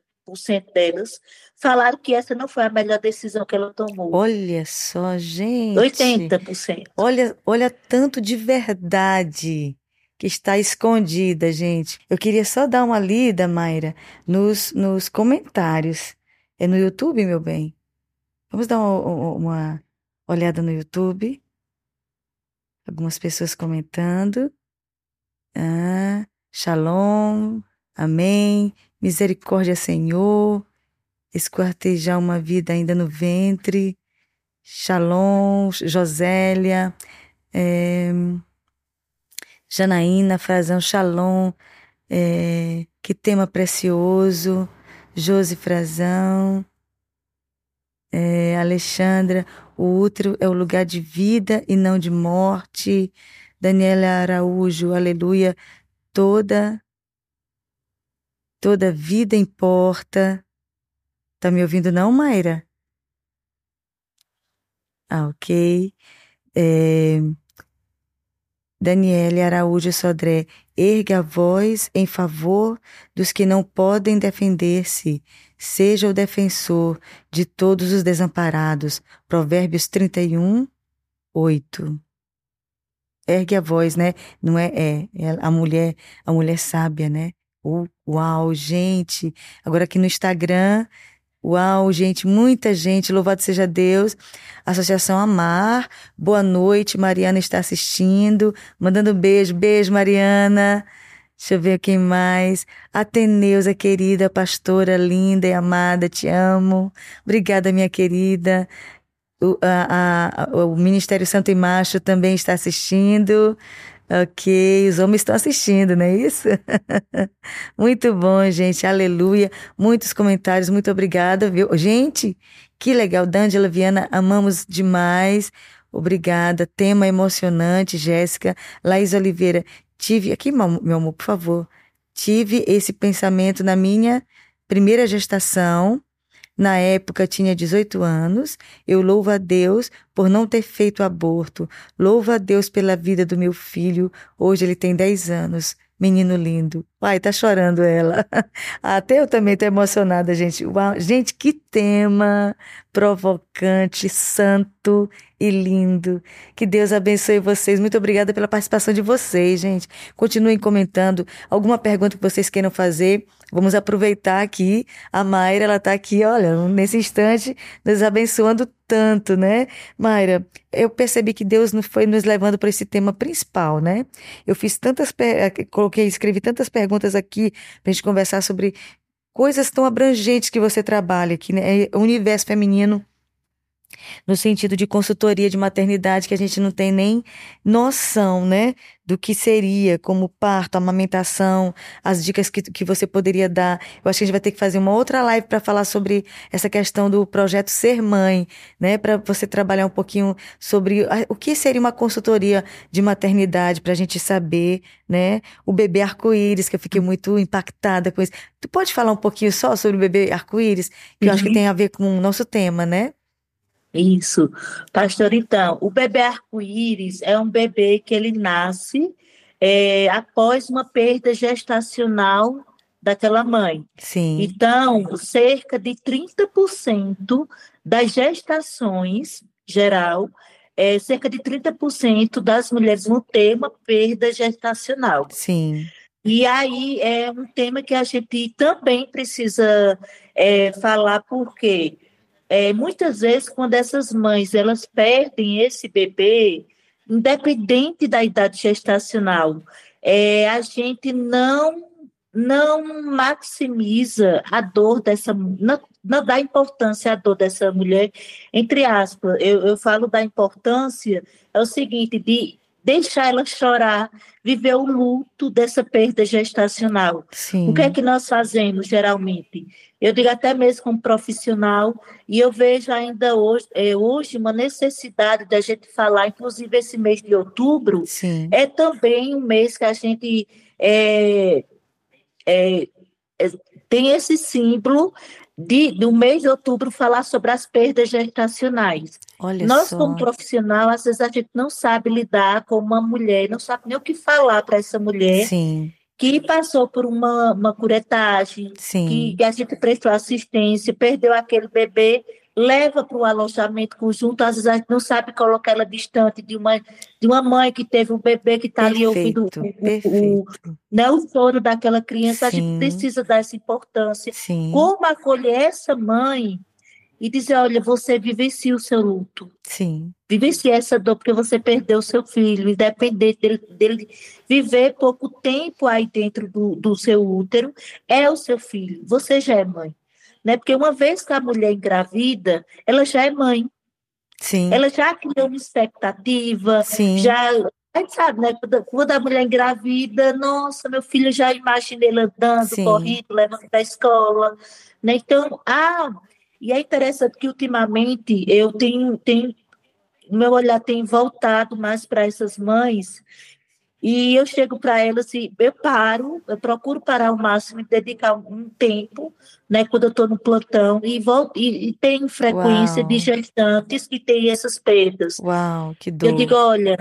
delas falaram que essa não foi a melhor decisão que ela tomou. Olha só, gente. 80%. Olha, olha tanto de verdade que está escondida, gente. Eu queria só dar uma lida, Mayra, nos, nos comentários. É no YouTube, meu bem? Vamos dar uma, uma olhada no YouTube. Algumas pessoas comentando. Ah, shalom, amém. Misericórdia, Senhor, esquartejar uma vida ainda no ventre. Shalom, Josélia, é, Janaína, Frazão, Shalom, é, que tema precioso. Josi Frazão, é, Alexandra, o útero é o lugar de vida e não de morte. Daniela Araújo, aleluia, toda Toda vida importa. Tá me ouvindo não, Mayra? Ah, ok. É... Daniele Araújo Sodré, erga a voz em favor dos que não podem defender-se. Seja o defensor de todos os desamparados. Provérbios 31, 8. Ergue a voz, né? Não é, é, é a mulher, a mulher sábia, né? Uau, gente. Agora aqui no Instagram. Uau, gente, muita gente, louvado seja Deus. Associação Amar, boa noite, Mariana está assistindo, mandando beijo, beijo, Mariana. Deixa eu ver quem mais. Ateneusa, querida, pastora linda e amada, te amo. Obrigada, minha querida. O, a, a, o Ministério Santo e Macho também está assistindo. Ok, os homens estão assistindo, não é isso? (laughs) muito bom, gente, aleluia. Muitos comentários, muito obrigada, viu? Gente, que legal, D'Angela Viana, amamos demais. Obrigada, tema emocionante, Jéssica. Laís Oliveira, tive, aqui, meu amor, por favor, tive esse pensamento na minha primeira gestação, na época tinha 18 anos. Eu louvo a Deus por não ter feito aborto. Louvo a Deus pela vida do meu filho. Hoje ele tem 10 anos. Menino lindo. Ai, tá chorando ela. (laughs) Até eu também tô emocionada, gente. Uau, gente, que tema provocante, santo e lindo. Que Deus abençoe vocês. Muito obrigada pela participação de vocês, gente. Continuem comentando. Alguma pergunta que vocês queiram fazer, vamos aproveitar aqui. A Mayra, ela está aqui, olha, nesse instante, nos abençoando tanto, né? Mayra, eu percebi que Deus foi nos levando para esse tema principal, né? Eu fiz tantas, coloquei, escrevi tantas perguntas aqui para a gente conversar sobre coisas tão abrangentes que você trabalha aqui, né? É o universo feminino no sentido de consultoria de maternidade que a gente não tem nem noção, né, do que seria como parto, amamentação, as dicas que, que você poderia dar. Eu acho que a gente vai ter que fazer uma outra live para falar sobre essa questão do projeto Ser Mãe, né, para você trabalhar um pouquinho sobre o que seria uma consultoria de maternidade para a gente saber, né, o bebê arco-íris, que eu fiquei muito impactada com isso. Tu pode falar um pouquinho só sobre o bebê arco-íris, que uhum. eu acho que uhum. tem a ver com o nosso tema, né? Isso. Pastor, então, o bebê arco-íris é um bebê que ele nasce é, após uma perda gestacional daquela mãe. Sim. Então, cerca de 30% das gestações geral, é, cerca de 30% das mulheres vão ter uma perda gestacional. Sim. E aí é um tema que a gente também precisa é, falar, porque é, muitas vezes, quando essas mães elas perdem esse bebê, independente da idade gestacional, é, a gente não não maximiza a dor dessa, não, não dá importância à dor dessa mulher, entre aspas, eu, eu falo da importância, é o seguinte, de deixar ela chorar, viver o luto dessa perda gestacional. Sim. O que é que nós fazemos geralmente? Eu digo até mesmo como profissional, e eu vejo ainda hoje, é, hoje uma necessidade da gente falar, inclusive esse mês de outubro, Sim. é também um mês que a gente é, é, é tem esse símbolo de, no mês de outubro, falar sobre as perdas gestacionais. Olha Nós, só. como profissional, às vezes a gente não sabe lidar com uma mulher, não sabe nem o que falar para essa mulher. Sim. Que passou por uma, uma curetagem, Sim. que a gente prestou assistência, perdeu aquele bebê, leva para o alojamento conjunto, às vezes a gente não sabe colocar ela distante de uma, de uma mãe que teve um bebê que está ali ouvindo o, o, né, o choro daquela criança, Sim. a gente precisa dar essa importância. Sim. Como acolher essa mãe e dizer, olha, você vivencia o seu luto. Sim. Vivencia essa dor porque você perdeu o seu filho, independente dele, dele viver pouco tempo aí dentro do, do seu útero, é o seu filho, você já é mãe né? Porque uma vez que a mulher engravida, ela já é mãe. Sim. Ela já criou uma expectativa, Sim. já a gente sabe, né? Quando a mulher engravida, nossa, meu filho já imagina ele andando, Sim. correndo, levando para a escola, né? Então, ah, e é interessante que ultimamente eu tenho, tenho meu olhar tem voltado mais para essas mães e eu chego para elas e eu paro, eu procuro parar o máximo e dedicar um tempo, né, quando eu estou no plantão, e, volto, e, e tem frequência Uau. de gestantes que têm essas perdas. Uau, que dor. Eu digo, olha,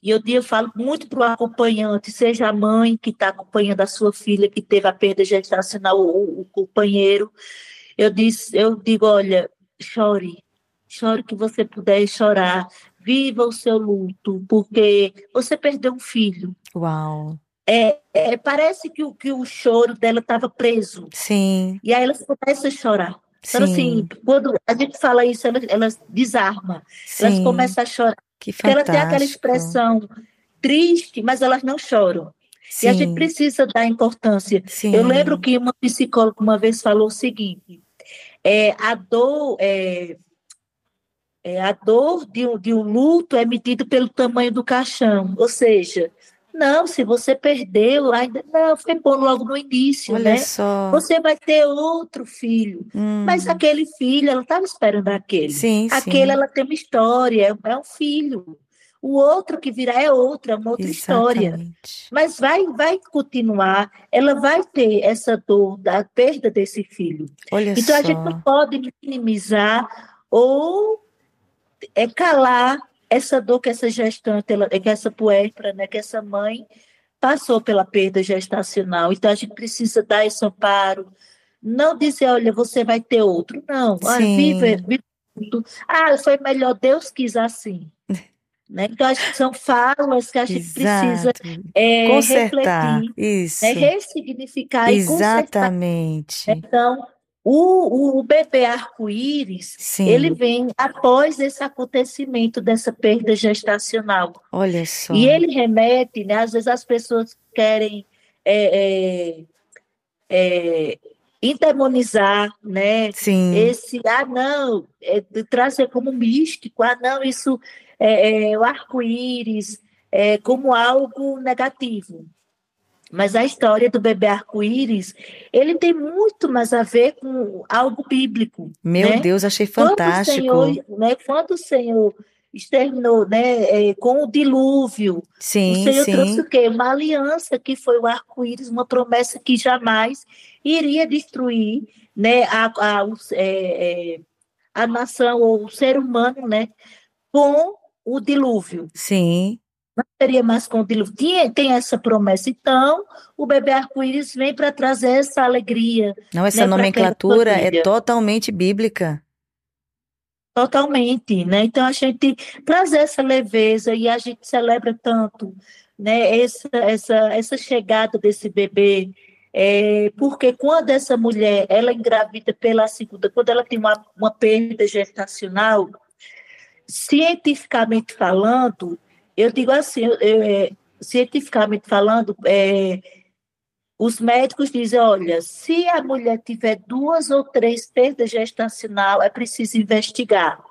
e eu, eu falo muito para o acompanhante, seja a mãe que está acompanhando a sua filha que teve a perda gestacional, ou o companheiro, eu, disse, eu digo, olha, chore, chore que você puder chorar, viva o seu luto, porque você perdeu um filho. Uau. É, é, parece que o, que o choro dela estava preso. Sim. E aí ela começa a chorar. Então, assim, quando a gente fala isso, ela, ela desarma. Sim. Elas começam a chorar. Que porque ela tem aquela expressão triste, mas elas não choram. Sim. E a gente precisa dar importância. Sim. Eu lembro que uma psicóloga uma vez falou o seguinte: é, a dor é, é, a dor de um, de um luto é medida pelo tamanho do caixão, ou seja, não, se você perdeu, ainda não, foi bom logo no início, Olha né? Só. Você vai ter outro filho, hum. mas aquele filho, ela estava esperando aquele. Sim, aquele, sim. ela tem uma história, é um filho. O outro que virá é outra, é uma outra Exatamente. história. Mas vai, vai continuar, ela vai ter essa dor da perda desse filho. Olha então só. a gente não pode minimizar ou é calar essa dor que essa gestante, que essa puérpera, né, que essa mãe passou pela perda gestacional. Então a gente precisa dar esse amparo, não dizer, olha, você vai ter outro, não. Ah, vive, vive aborto. Ah, foi melhor, Deus quis assim. (laughs) Né? Então, são falas que a gente Exato. precisa é, Consertar. refletir, né? ressignificar e consertar. Exatamente. Então, o, o bebê arco-íris, ele vem após esse acontecimento dessa perda gestacional. Olha só. E ele remete, né? Às vezes as pessoas querem é, é, é, endemonizar, né? Sim. Esse, ah, não, é, trazer como místico, ah, não, isso é, é o arco-íris é, como algo negativo. Mas a história do bebê arco-íris, ele tem muito mais a ver com algo bíblico. Meu né? Deus, achei Quando o fantástico. Senhor, né, quando o Senhor exterminou, né, é, com o dilúvio, o Sim, Senhor sim. trouxe o quê? Uma aliança que foi o arco-íris, uma promessa que jamais iria destruir, né, a, a, o- é, é, a nação ou o ser humano, né, com o dilúvio. Sim. Não seria mais com o dilúvio. Tinha, tem essa promessa. Então, o bebê arco-íris vem para trazer essa alegria, Não, essa né, nomenclatura é totalmente bíblica. Totalmente, né? Então a gente trazer essa leveza e a gente celebra tanto, né? Essa essa essa chegada desse bebê, é, porque quando essa mulher ela engravida pela segunda, quando ela tem uma, uma perda gestacional, cientificamente falando, eu digo assim, eu- eu, é, cientificamente falando, é, os médicos dizem, olha, se a mulher tiver duas ou três perdas gestacional, é preciso investigar.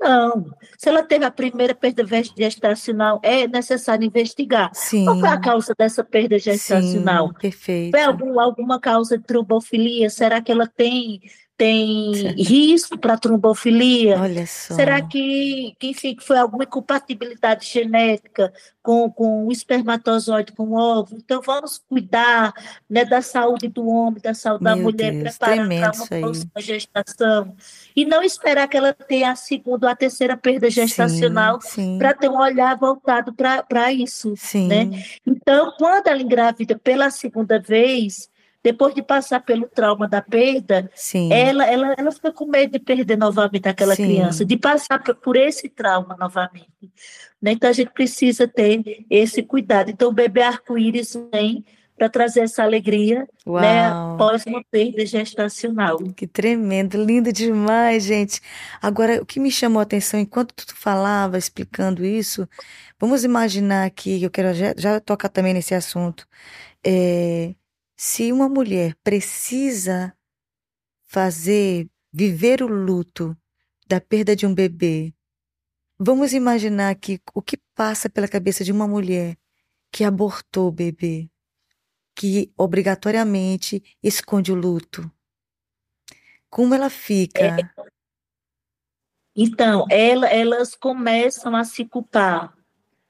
Não. Se ela teve a primeira perda gestacional, é necessário investigar. Sim. Qual foi a causa dessa perda gestacional? Sim, perfeito. Foi algum, alguma causa de trombofilia? Será que ela tem, tem risco para trombofilia? Olha só. Será que, que, enfim, foi alguma incompatibilidade genética com, com o espermatozoide, com o óvulo? Então, vamos cuidar né, da saúde do homem, da saúde da Meu mulher, Deus, preparar para uma próxima gestação. E não esperar que ela tenha a segunda ou a terceira perda gestacional para ter um olhar voltado para isso. sim. né? Então, quando ela engravida pela segunda vez, depois de passar pelo trauma da perda, Sim. ela, ela, ela fica com medo de perder novamente aquela Sim. criança, de passar por, esse trauma novamente. Né? Então a gente precisa ter esse cuidado. Então o bebê arco-íris vem para trazer essa alegria né, após uma perda gestacional. Que tremendo, lindo demais, gente. Agora, o que me chamou a atenção enquanto tu falava, explicando isso, vamos imaginar aqui, eu quero já, já tocar também nesse assunto, é, se uma mulher precisa fazer, viver o luto da perda de um bebê, vamos imaginar aqui o que passa pela cabeça de uma mulher que abortou o bebê, que obrigatoriamente esconde o luto. Como ela fica? Então, ela, elas começam a se culpar.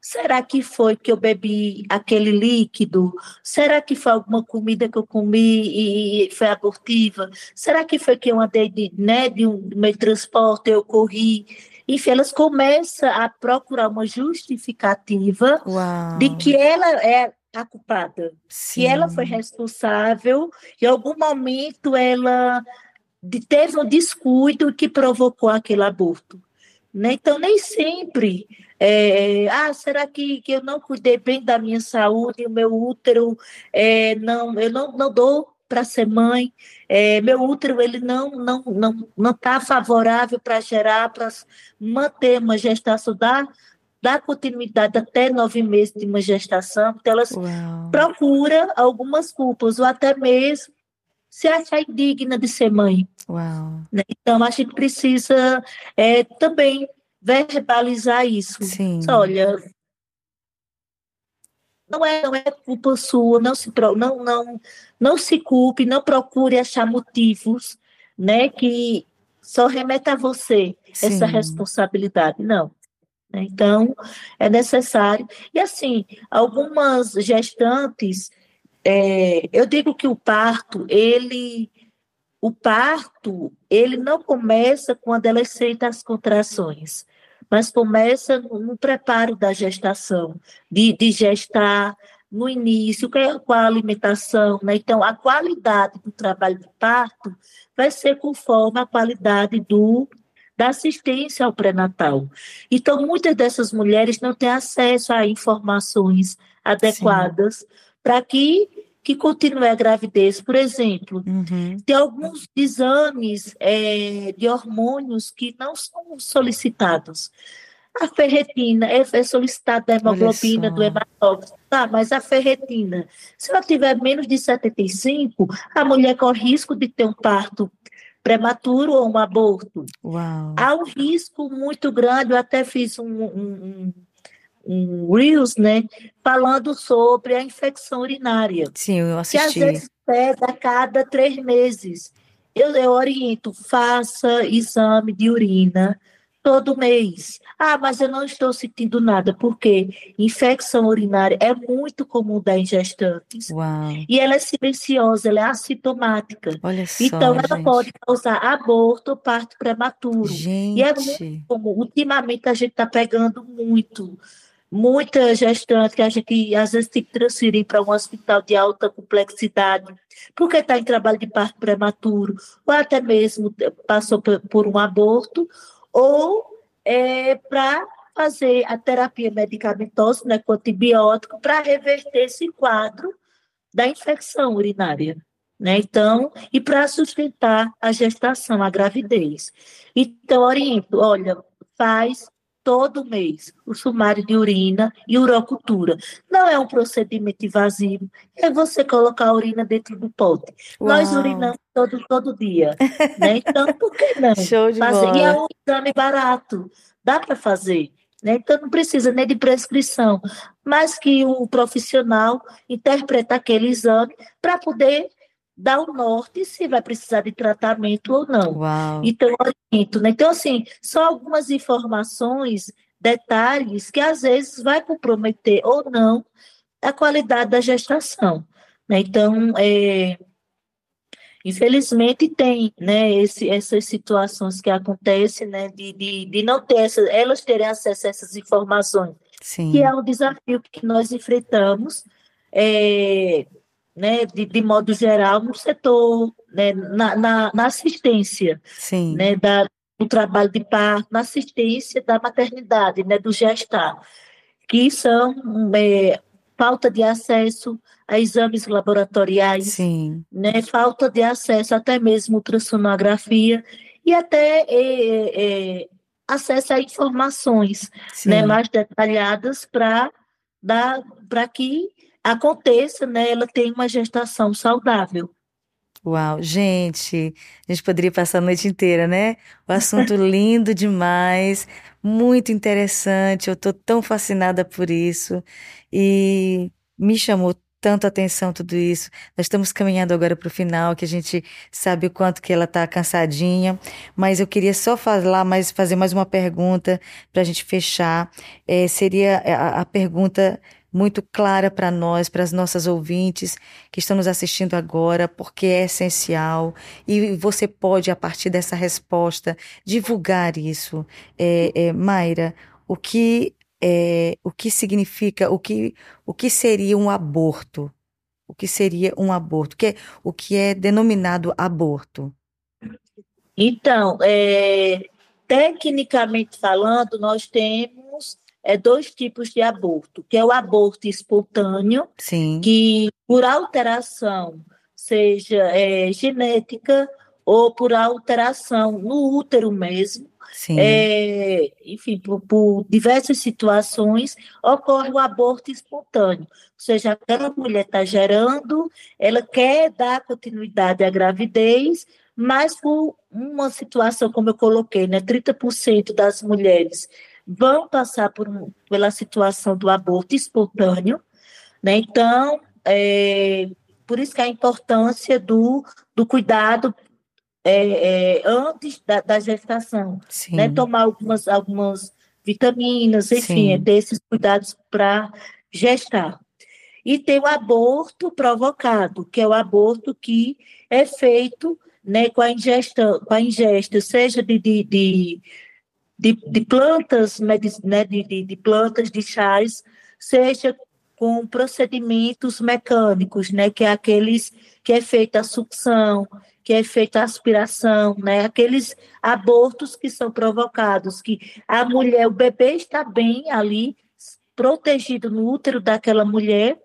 Será que foi que eu bebi aquele líquido? Será que foi alguma comida que eu comi e foi abortiva? Será que foi que eu andei de, né, de um meio de transporte, eu corri? Enfim, elas começam a procurar uma justificativa Uau. de que ela é a culpada, Sim. que ela foi responsável, em algum momento ela teve um descuido que provocou aquele aborto. Né? Então, nem sempre. É, ah, será que, que eu não cuidei bem da minha saúde? O meu útero, é, não, eu não, não dou para ser mãe. é, meu útero ele não não não não está favorável para gerar, para manter uma gestação, dar, dar continuidade até nove meses de uma gestação. Então, elas Uau. procura algumas culpas, ou até mesmo se achar indigna de ser mãe. Uau. né? Então, a gente precisa é, também verbalizar isso. Sim. Olha, não é, não é culpa sua, não se, não, não, não se culpe, não procure achar motivos né, que só remeta a você essa Sim. responsabilidade. Não. Então, é necessário. E assim, algumas gestantes, é, eu digo que o parto, ele, o parto, ele não começa quando ela aceita as contrações, mas começa no, preparo da gestação, de, de gestar no início, que é com a alimentação, né? Então, a qualidade do trabalho de parto vai ser conforme a qualidade do da assistência ao pré-natal. Então, muitas dessas mulheres não têm acesso a informações adequadas para que que continue a gravidez, por exemplo. Uhum. Tem alguns exames é, de hormônios que não são solicitados. A ferretina é, é solicitada da hemoglobina, do hematócrito, tá? Mas a ferretina, se ela tiver menos de 75, a mulher corre risco de ter um parto prematuro ou um aborto. Uau. Há um risco muito grande, eu até fiz um, um, um, um Reels, né, falando sobre a infecção urinária. Sim, eu assisti. Que às vezes pega a cada três meses. Eu, eu oriento, faça exame de urina todo mês. Ah, mas eu não estou sentindo nada, porque infecção urinária é muito comum da gestantes. Uau. E ela é silenciosa, ela é assintomática. Olha só, então, ela gente. pode causar aborto ou parto prematuro. Gente. E é muito comum. Ultimamente, a gente está pegando muito. Muita gestante que a gente às vezes tem que transferir para um hospital de alta complexidade, porque está em trabalho de parto prematuro, ou até mesmo passou por um aborto, ou é, para fazer a terapia medicamentosa, né, com antibiótico, para reverter esse quadro da infecção urinária. Né? Então, e para sustentar a gestação, a gravidez. Então, oriento, olha, faz todo mês o sumário de urina e urocultura. Não é um procedimento invasivo, é você colocar a urina dentro do pote. Uau. Nós urinamos todo, todo dia, né? (laughs) Então, por que não Show de fazer? Bola. E é um exame barato, dá para fazer. Né? Então, não precisa nem de prescrição, mas que o profissional interpreta aquele exame para poder dar o norte se vai precisar de tratamento ou não. Uau. Então, oriento, né? Então, assim, só algumas informações, detalhes que às vezes vai comprometer ou não a qualidade da gestação. Né? Então, é, infelizmente tem né, esse, essas situações que acontecem né, de, de, de não ter essa, elas terem acesso a essas informações, Sim. que é um desafio que nós enfrentamos. É, né, de, de modo geral, no setor, né, na, na, na assistência Sim. Né, da, do trabalho de parto, na assistência da maternidade, né, do gestar, que são é, falta de acesso a exames laboratoriais, Sim. Né, falta de acesso até mesmo ultrassonografia e até é, é, acesso a informações né, mais detalhadas para que aconteça, né, ela tem uma gestação saudável. Uau, gente, a gente poderia passar a noite inteira, né? O assunto (laughs) lindo demais, muito interessante. Eu estou tão fascinada por isso e me chamou tanto atenção tudo isso. Nós estamos caminhando agora para o final, que a gente sabe o quanto que ela está cansadinha, mas eu queria só falar mais, fazer mais uma pergunta para a gente fechar. É, seria a, a pergunta muito clara para nós, para as nossas ouvintes que estão nos assistindo agora, porque é essencial e você pode, a partir dessa resposta, divulgar isso. É, é, Mayra, o que, é, o que significa, o que, o que seria um aborto? O que seria um aborto? O que é, o que é denominado aborto? Então, é, tecnicamente falando, nós temos é, dois tipos de aborto, que é o aborto espontâneo, Sim. que por alteração, seja é, genética ou por alteração no útero mesmo, é, enfim, por, por, diversas situações, ocorre o aborto espontâneo. Ou seja, aquela mulher está gerando, ela quer dar continuidade à gravidez, mas por uma situação, como eu coloquei, né, 30% das mulheres vão passar por, pela situação do aborto espontâneo, né? Então, é, por isso que a importância do, do cuidado é, é, antes da, da gestação, Sim. né? Tomar algumas, algumas vitaminas, enfim, é ter esses cuidados para gestar. E tem o aborto provocado, que é o aborto que é feito né, com, a ingesta, com a ingesta, seja de, de, de de, de plantas, né, de, de, de, plantas, de chás, seja com procedimentos mecânicos, né, que é aqueles que é feita a sucção, que é feita a aspiração, né? Aqueles abortos que são provocados, que a mulher, o bebê está bem ali, protegido no útero daquela mulher,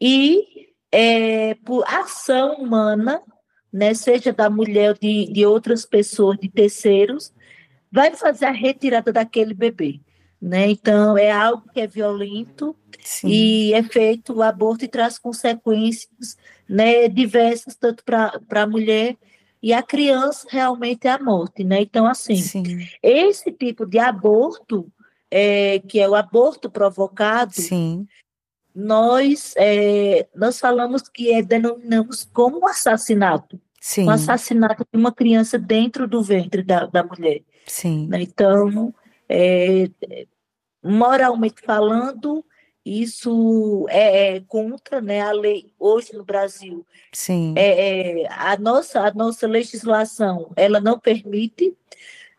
e é, por ação humana, né, seja da mulher de, de outras pessoas, de terceiros, vai fazer a retirada daquele bebê. Né? Então, é algo que é violento Sim. e é feito o aborto e traz consequências né, diversas, tanto para a mulher e a criança realmente é a morte. Né? Então, assim, Sim. esse tipo de aborto, é, que é o aborto provocado, Sim. Nós, é, nós falamos que é, denominamos como um assassinato. Sim. Um assassinato de uma criança dentro do ventre da, da mulher. Sim. Né? Então, é, moralmente falando, isso é, é, contra né, a lei hoje no Brasil. Sim. É, é, a, nossa, a nossa legislação ela não permite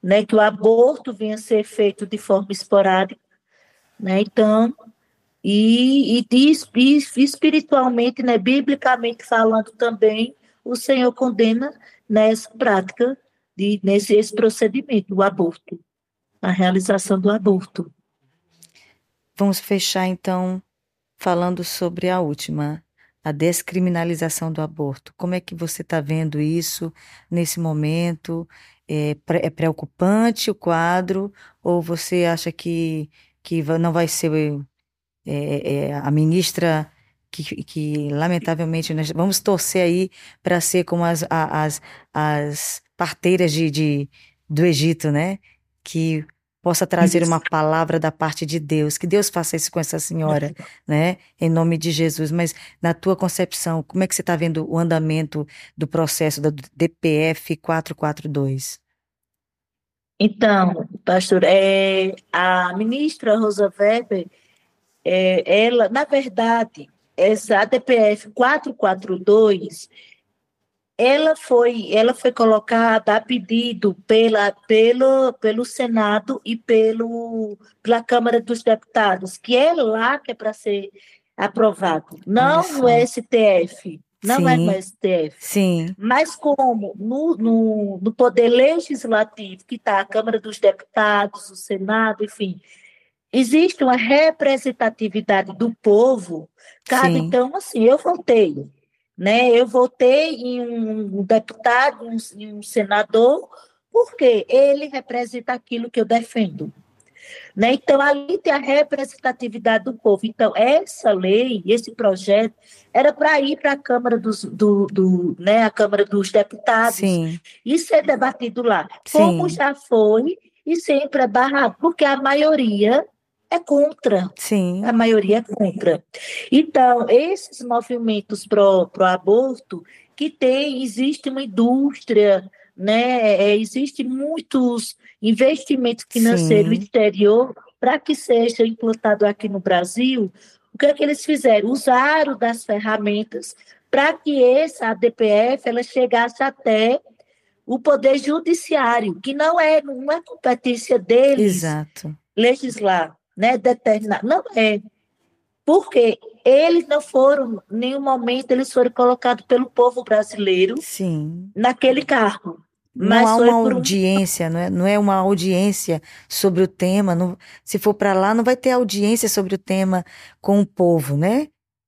né, que o aborto venha a ser feito de forma esporádica. Né? Então, e, e, e, espiritualmente, né, biblicamente falando também, o Senhor condena nessa prática, de, nesse esse procedimento, o aborto, a realização do aborto. Vamos fechar então falando sobre a última, a descriminalização do aborto. Como é que você está vendo isso nesse momento? É, é, preocupante o quadro ou você acha que, que não vai ser é, é, a ministra que, que, lamentavelmente nós vamos torcer aí para ser como as, as, as parteiras de, de, do Egito, né? Que possa trazer uma palavra da parte de Deus, que Deus faça isso com essa senhora, né? Em nome de Jesus. Mas na tua concepção, como é que você está vendo o andamento do processo da DPF 442? Então, pastor, é, a ministra Rosa Weber é, ela, na verdade, essa ADPF 442, ela foi, ela foi colocada a pedido pela, pelo, pelo Senado e pelo, pela Câmara dos Deputados, que é lá que é para ser aprovado, não no STF, não Sim. é no STF. Sim. Mas como no, no, no Poder Legislativo, que está a Câmara dos Deputados, o Senado, enfim, existe uma representatividade do povo, cabe Sim. então assim, eu votei, né? Eu votei em um deputado, em um senador, porque ele representa aquilo que eu defendo. Né? Então, ali tem a representatividade do povo. Então, essa lei, esse projeto, era para ir para a Câmara dos, do, do, né, a Câmara dos Deputados Sim. e ser debatido lá. Sim. Como já foi e sempre é barrado, porque a maioria é contra. Sim. A maioria é contra. Então, esses movimentos pro, aborto, que tem, existe uma indústria, né? É, existe muitos investimentos financeiros Sim. exterior para que seja implantado aqui no Brasil. O que é que eles fizeram? Usaram das ferramentas para que essa ADPF ela chegasse até o poder judiciário, que não é, não é competência deles Exato. legislar né, determinar. Não é. Porque eles não foram, em nenhum momento, eles foram colocados pelo povo brasileiro Sim. naquele cargo. Não há uma audiência, um... não, é, não é uma audiência sobre o tema. Não, se for para lá, não vai ter audiência sobre o tema com o povo, né?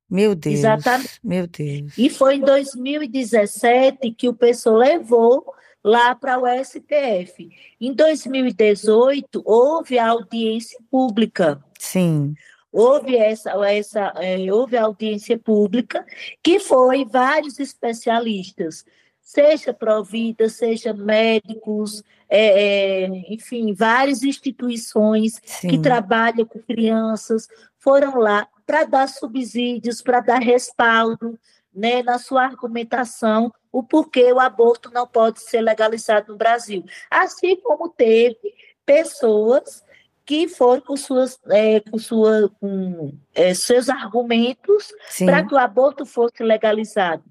Meu Deus. Exatamente. Meu Deus. E foi em 2017 que o pessoal levou lá para o STF. Em 2018, houve a audiência pública. Sim. Houve essa, essa é, houve audiência pública que foi vários especialistas, seja Provida, seja médicos, é, é, enfim, várias instituições Sim. que trabalham com crianças foram lá para dar subsídios, para dar respaldo né, na sua argumentação o porquê o aborto não pode ser legalizado no Brasil. Assim como teve pessoas que foram com, suas, é, com, sua, com é, seus argumentos para que o aborto fosse legalizado.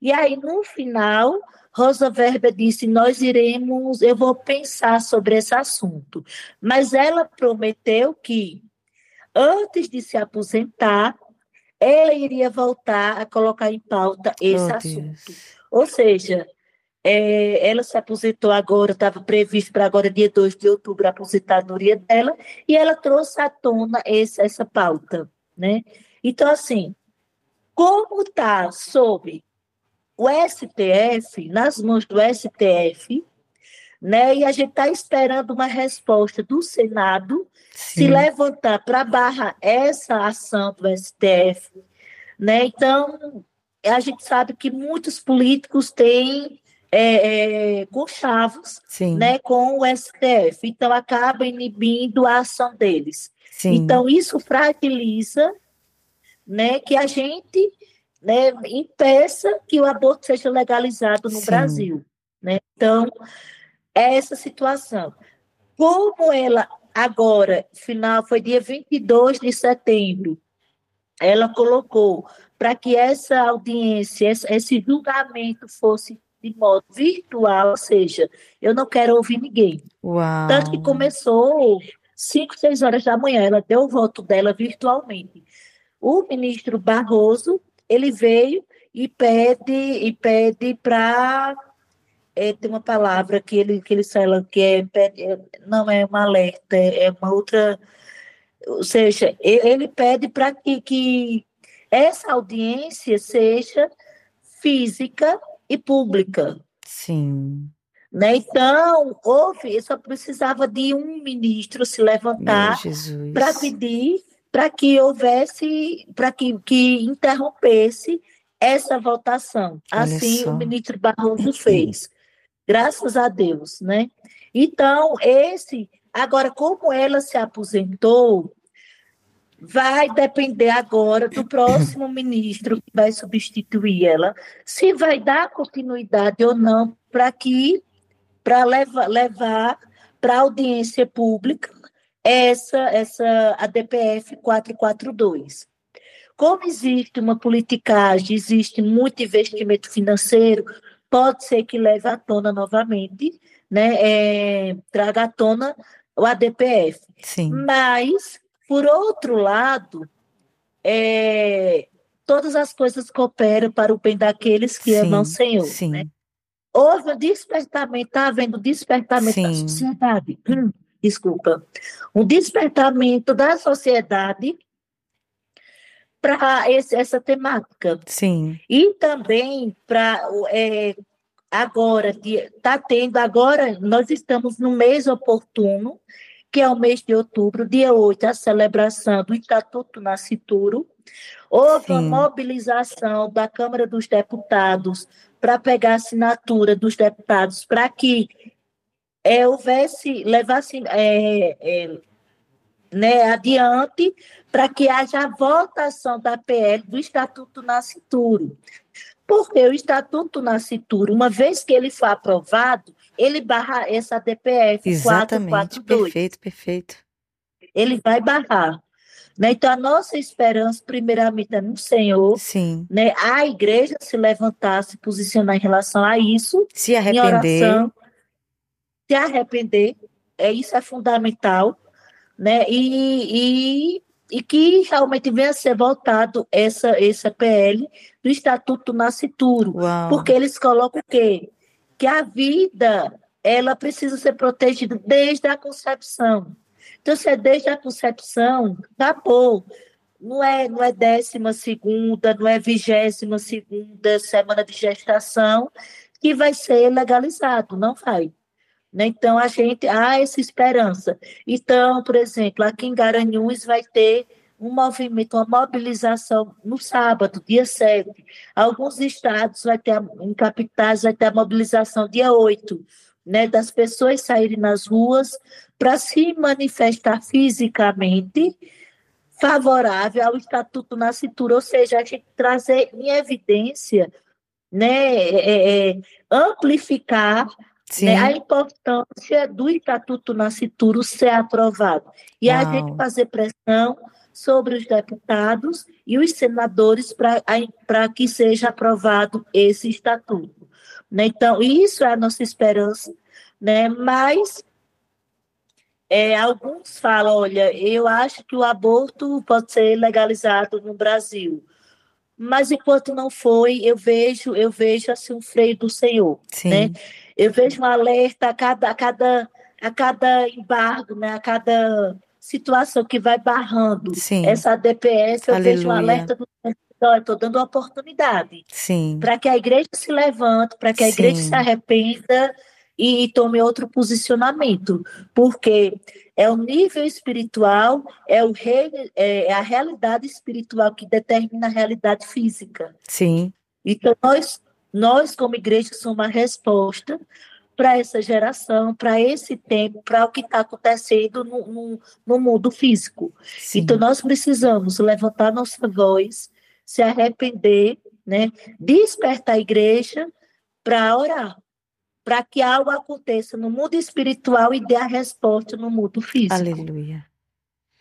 E aí, no final, Rosa Weber disse: Nós iremos, eu vou pensar sobre esse assunto. Mas ela prometeu que, antes de se aposentar, ela iria voltar a colocar em pauta esse oh, assunto. Deus. Ou seja, É, ela se aposentou agora, estava previsto para agora, dia 2 de outubro, a aposentadoria dela, e ela trouxe à tona esse, essa pauta. Né? Então, assim, como está sob o STF, nas mãos do STF, né? E a gente está esperando uma resposta do Senado Sim. se levantar para barrar essa ação do STF, né? Então a gente sabe que muitos políticos têm é, é, conchavos, né, com o STF, então acaba inibindo a ação deles. Sim. Então isso fragiliza, né, que a gente né, impeça que o aborto seja legalizado no Sim. Brasil. Né? Então, é essa situação. Como ela agora, final, foi dia 22 de setembro, ela colocou para que essa audiência, esse julgamento fosse de modo virtual, ou seja, eu não quero ouvir ninguém. Uau. Tanto que começou 5, 6 horas da manhã, ela deu o voto dela virtualmente. O ministro Barroso, ele veio e pede e pede para é, tem uma palavra que ele, que ele fala que é, é não é uma alerta, é, é uma outra. Ou seja, ele pede para que, que essa audiência seja física e pública. Sim. Né? Então, houve, só precisava de um ministro se levantar para pedir para que houvesse, para que, que interrompesse essa votação. Olha assim só. o ministro Barroso fez graças a Deus, né? Então, esse, agora, como ela se aposentou, vai depender agora do próximo (laughs) ministro que vai substituir ela, se vai dar continuidade ou não para que para levar, levar para audiência pública essa essa a DPF 442. Como existe uma politicagem, existe muito investimento financeiro, pode ser que leve à tona novamente, né, é, traga à tona o ADPF. Sim. Mas, por outro lado, é, todas as coisas cooperam para o bem daqueles que sim, amam o Senhor. Sim. Né? Houve um despertamento, está havendo despertamento sim. da sociedade. Hum, desculpa. Um despertamento da sociedade para essa temática. Sim. E também para é, agora, está tendo agora, nós estamos no mês oportuno, que é o mês de outubro, dia 8, a celebração do Estatuto Nascituro. Houve Sim. uma mobilização da Câmara dos Deputados para pegar a assinatura dos deputados para que é, houvesse, levasse é, é, né, adiante para que haja a votação da PL do Estatuto Nascituro. Porque o Estatuto Nascituro, uma vez que ele for aprovado, ele barra essa DPF Exatamente, 442. perfeito, perfeito. Ele vai barrar. Né? Então, a nossa esperança, primeiramente, é no Senhor. Sim. Né? A igreja se levantar, se posicionar em relação a isso. Se arrepender. Oração, se arrepender. É, isso é fundamental né? E, e, e que realmente venha a ser voltado essa, essa PL do Estatuto Nascituro. Uau. Porque eles colocam o quê? Que a vida ela precisa ser protegida desde a concepção. Então, se é desde a concepção, acabou. Não é, não é décima segunda, não é vigésima segunda semana de gestação que vai ser legalizado, não vai. Né? Então, a gente há essa esperança. Então, por exemplo, aqui em Garanhuns vai ter um movimento, uma mobilização no sábado, dia 7. Alguns estados vai ter, em capitais, vai ter a mobilização dia 8, né, das pessoas saírem nas ruas para se manifestar fisicamente favorável ao Estatuto na cintura, ou seja, a gente trazer em evidência, né, é, é, amplificar né, a importância do Estatuto Nascituro ser aprovado. E Uau. a gente fazer pressão sobre os deputados e os senadores para que seja aprovado esse estatuto. Né? Então, isso é a nossa esperança, né? mas é, alguns falam, olha, eu acho que o aborto pode ser legalizado no Brasil. mas enquanto não foi, eu vejo, eu vejo assim um freio do Senhor, Sim. né? Eu vejo um alerta a cada, a cada, a cada embargo, né? A cada situação que vai barrando Sim. essa DPS, eu Aleluia. vejo um alerta do Senhor, estou dando uma oportunidade para que a igreja se levante, para que a Sim. igreja se arrependa e tome outro posicionamento, porque é o nível espiritual, é, o rei, é a realidade espiritual que determina a realidade física. Sim. Então, nós, nós como igreja, somos uma resposta para essa geração, para esse tempo, para o que está acontecendo no, no, no, mundo físico. Sim. Então, nós precisamos levantar nossa voz, se arrepender, né, despertar a igreja para orar, para que algo aconteça no mundo espiritual e dê a resposta no mundo físico. Aleluia.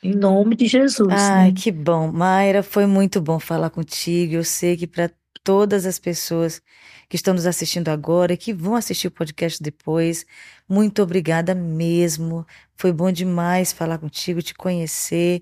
Em nome de Jesus. Ai, né? que bom. Mayra, foi muito bom falar contigo. Eu sei que para todas as pessoas que estão nos assistindo agora e que vão assistir o podcast depois, muito obrigada mesmo. Foi bom demais falar contigo, te conhecer.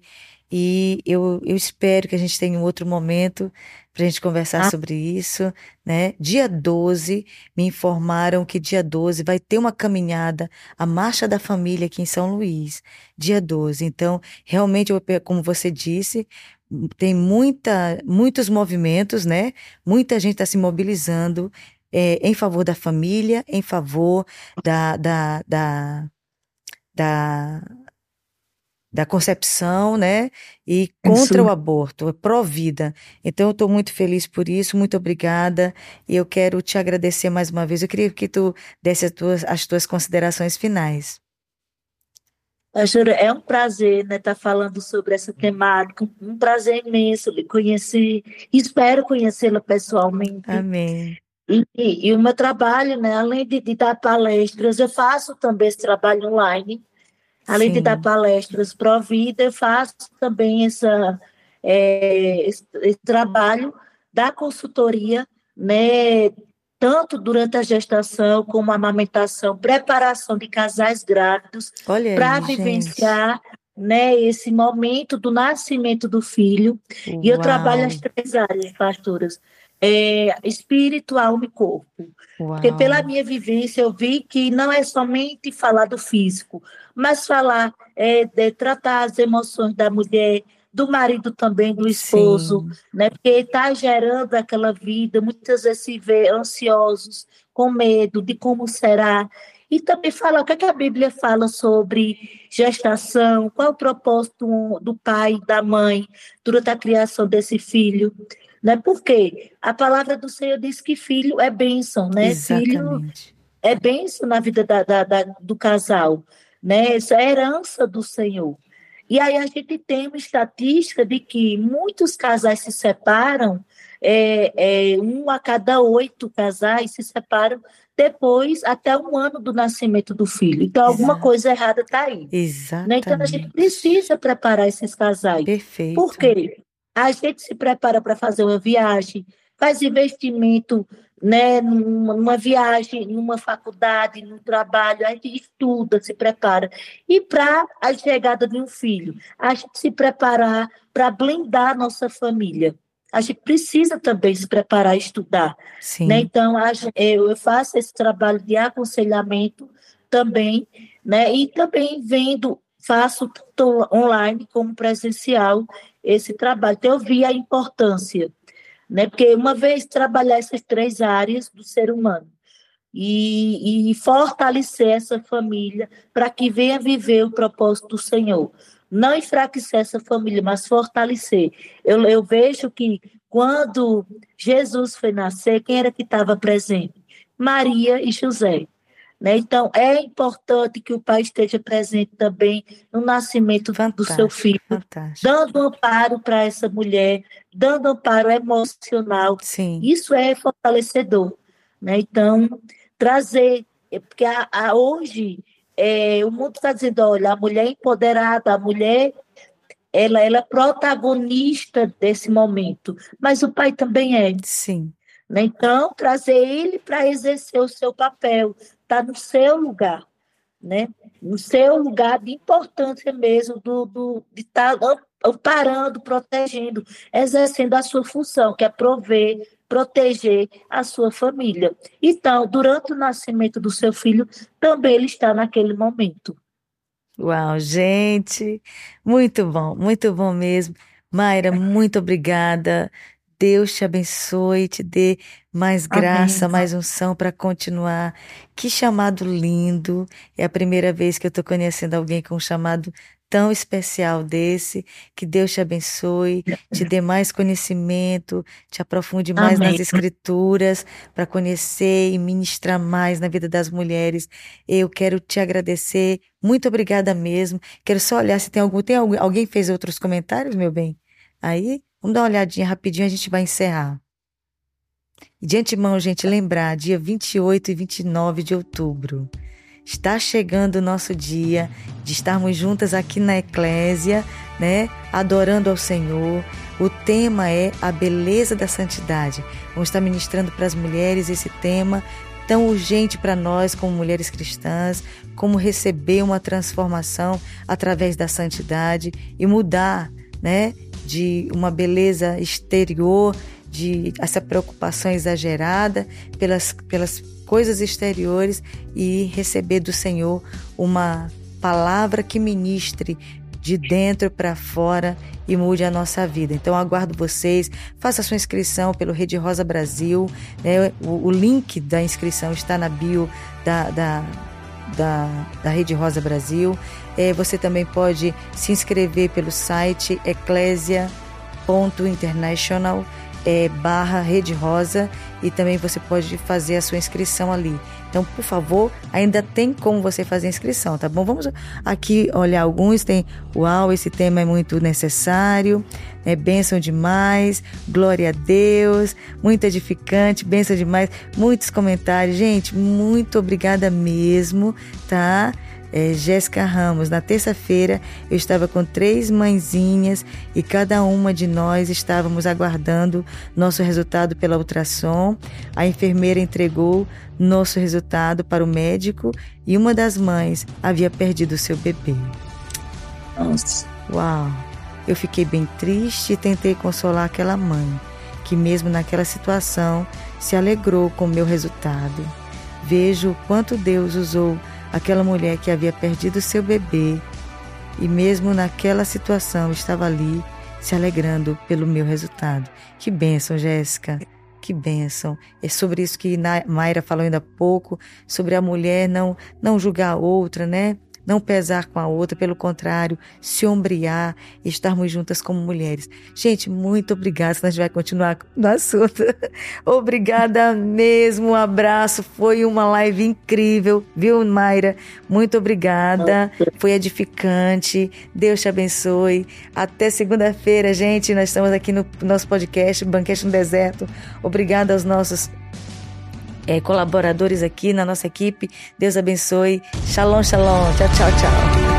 E eu, eu espero que a gente tenha um outro momento para a gente conversar ah. sobre isso, né? Dia 12, me informaram que dia 12 vai ter uma caminhada, a Marcha da Família aqui em São Luís, dia 12. Então, realmente, como você disse, tem muita, muitos movimentos, né? Muita gente está se mobilizando é, em favor da família, em favor da, da, da, da da concepção, né? E contra isso. o aborto, pró-vida. Então, eu estou muito feliz por isso, muito obrigada. E eu quero te agradecer mais uma vez. Eu queria que tu desse as tuas, as tuas considerações finais. Jura, é um prazer estar né, tá falando sobre essa temática, um prazer imenso lhe conhecer, espero conhecê-la pessoalmente. Amém. E, e, o meu trabalho, né, além de, de dar palestras, eu faço também esse trabalho online, Além Sim. de dar palestras pro vida, eu faço também essa, é, esse, esse, trabalho da consultoria, né, tanto durante a gestação como a amamentação, preparação de casais grávidos para vivenciar né, esse momento do nascimento do filho. Uau. E eu trabalho as três áreas, pastoras é, espírito, alma e corpo. Uau. Porque pela minha vivência eu vi que não é somente falar do físico, mas falar, é, de tratar as emoções da mulher, do marido também, do esposo, Sim. né? Porque está gerando aquela vida, muitas vezes se vê ansiosos, com medo de como será. E também falar o que, é que a Bíblia fala sobre gestação, qual é o propósito do pai, da mãe, durante a criação desse filho. Né? Porque a palavra do Senhor diz que filho é bênção, né? Exatamente. Filho é bênção na vida da, da, da, do casal, né? Essa é a herança do Senhor. E aí a gente tem uma estatística de que muitos casais se separam, é, é, um a cada oito casais se separam depois, até um ano do nascimento do filho. Então, Exato. alguma coisa errada está aí. Exatamente. Né? Então, a gente precisa preparar esses casais. Perfeito. Por quê? A gente se prepara para fazer uma viagem, faz investimento né, numa, numa, viagem, numa faculdade, num trabalho, a gente estuda, se prepara. E para a chegada de um filho, a gente se preparar para blindar a nossa família. A gente precisa também se preparar e estudar. Né? Então, a, eu faço esse trabalho de aconselhamento também, né? e também vendo, faço tanto online como presencial, esse trabalho. Então, eu vi a importância, né? Porque uma vez trabalhar essas três áreas do ser humano e, e fortalecer essa família para que venha viver o propósito do Senhor. Não enfraquecer essa família, mas fortalecer. Eu, eu vejo que quando Jesus foi nascer, quem era que estava presente? Maria e José. Né? Então, é importante que o pai esteja presente também no nascimento fantástico, do seu filho, fantástico. dando amparo para essa mulher, dando amparo emocional. Sim. Isso é fortalecedor. Né? Então, trazer, é porque a, a hoje é, o mundo está dizendo, olha, a mulher empoderada, a mulher ela, ela é protagonista desse momento, mas o pai também é. Sim. Né? Então, trazer ele para exercer o seu papel, está no seu lugar, né? no seu lugar de importância mesmo, do, do, de estar tá parando, protegendo, exercendo a sua função, que é prover, proteger a sua família. Então, durante o nascimento do seu filho, também ele está naquele momento. Uau, gente, muito bom, muito bom mesmo. Mayra, muito obrigada. Deus te abençoe, te dê mais graça, Amém. mais unção para continuar. Que chamado lindo! É a primeira vez que eu estou conhecendo alguém com um chamado tão especial desse. Que Deus te abençoe, te dê mais conhecimento, te aprofunde mais Amém. nas escrituras para conhecer e ministrar mais na vida das mulheres. Eu quero te agradecer. Muito obrigada mesmo. Quero só olhar se tem algum tem alguém fez outros comentários, meu bem. Aí, vamos dar uma olhadinha rapidinho, a gente vai encerrar. E de antemão, gente, lembrar, dia 28 e 29 de outubro, Está chegando o nosso dia de estarmos juntas aqui na Eclésia, né? Adorando ao Senhor. O tema é a beleza da santidade. Vamos estar ministrando para as mulheres esse tema tão urgente para nós como mulheres cristãs, como receber uma transformação através da santidade e mudar, né, de uma beleza exterior, de essa preocupação exagerada pelas pelas coisas exteriores e receber do Senhor uma palavra que ministre de dentro para fora e mude a nossa vida. Então aguardo vocês, faça sua inscrição pelo Rede Rosa Brasil, né? o, o, link da inscrição está na bio da, da, da, da Rede Rosa Brasil. É, você também pode se inscrever pelo site eclésia.international é, barra Rede Rosa e também você pode fazer a sua inscrição ali. Então, por favor, ainda tem como você fazer a inscrição, tá bom? Vamos aqui olhar alguns. Tem, uau, esse tema é muito necessário, é bênção demais, glória a Deus, muito edificante, bênção demais, muitos comentários. Gente, muito obrigada mesmo, tá? É, Jéssica Ramos. Na terça-feira eu estava com três mãezinhas e cada uma de nós estávamos aguardando nosso resultado pela ultrassom. A enfermeira entregou nosso resultado para o médico e uma das mães havia perdido seu bebê. Nossa. Uau! Eu fiquei bem triste e tentei consolar aquela mãe, que mesmo naquela situação se alegrou com o meu resultado. Vejo o quanto Deus usou aquela mulher que havia perdido seu bebê e, mesmo naquela situação, estava ali se alegrando pelo meu resultado. Que bênção, Jéssica. Que bênção. É sobre isso que Mayra falou ainda há pouco, sobre a mulher não, não julgar a outra, né? Não pesar com a outra, pelo contrário, se ombrear estarmos juntas como mulheres. Gente, muito obrigada, senão a gente vai continuar no assunto. (laughs) obrigada mesmo, um abraço, foi uma live incrível, viu, Mayra? Muito obrigada, foi edificante, Deus te abençoe. Até segunda-feira, gente, nós estamos aqui no nosso podcast, Banquete no Deserto. Obrigada aos nossos é, colaboradores aqui na nossa equipe. Deus abençoe. Shalom, shalom. Tchau, tchau, tchau.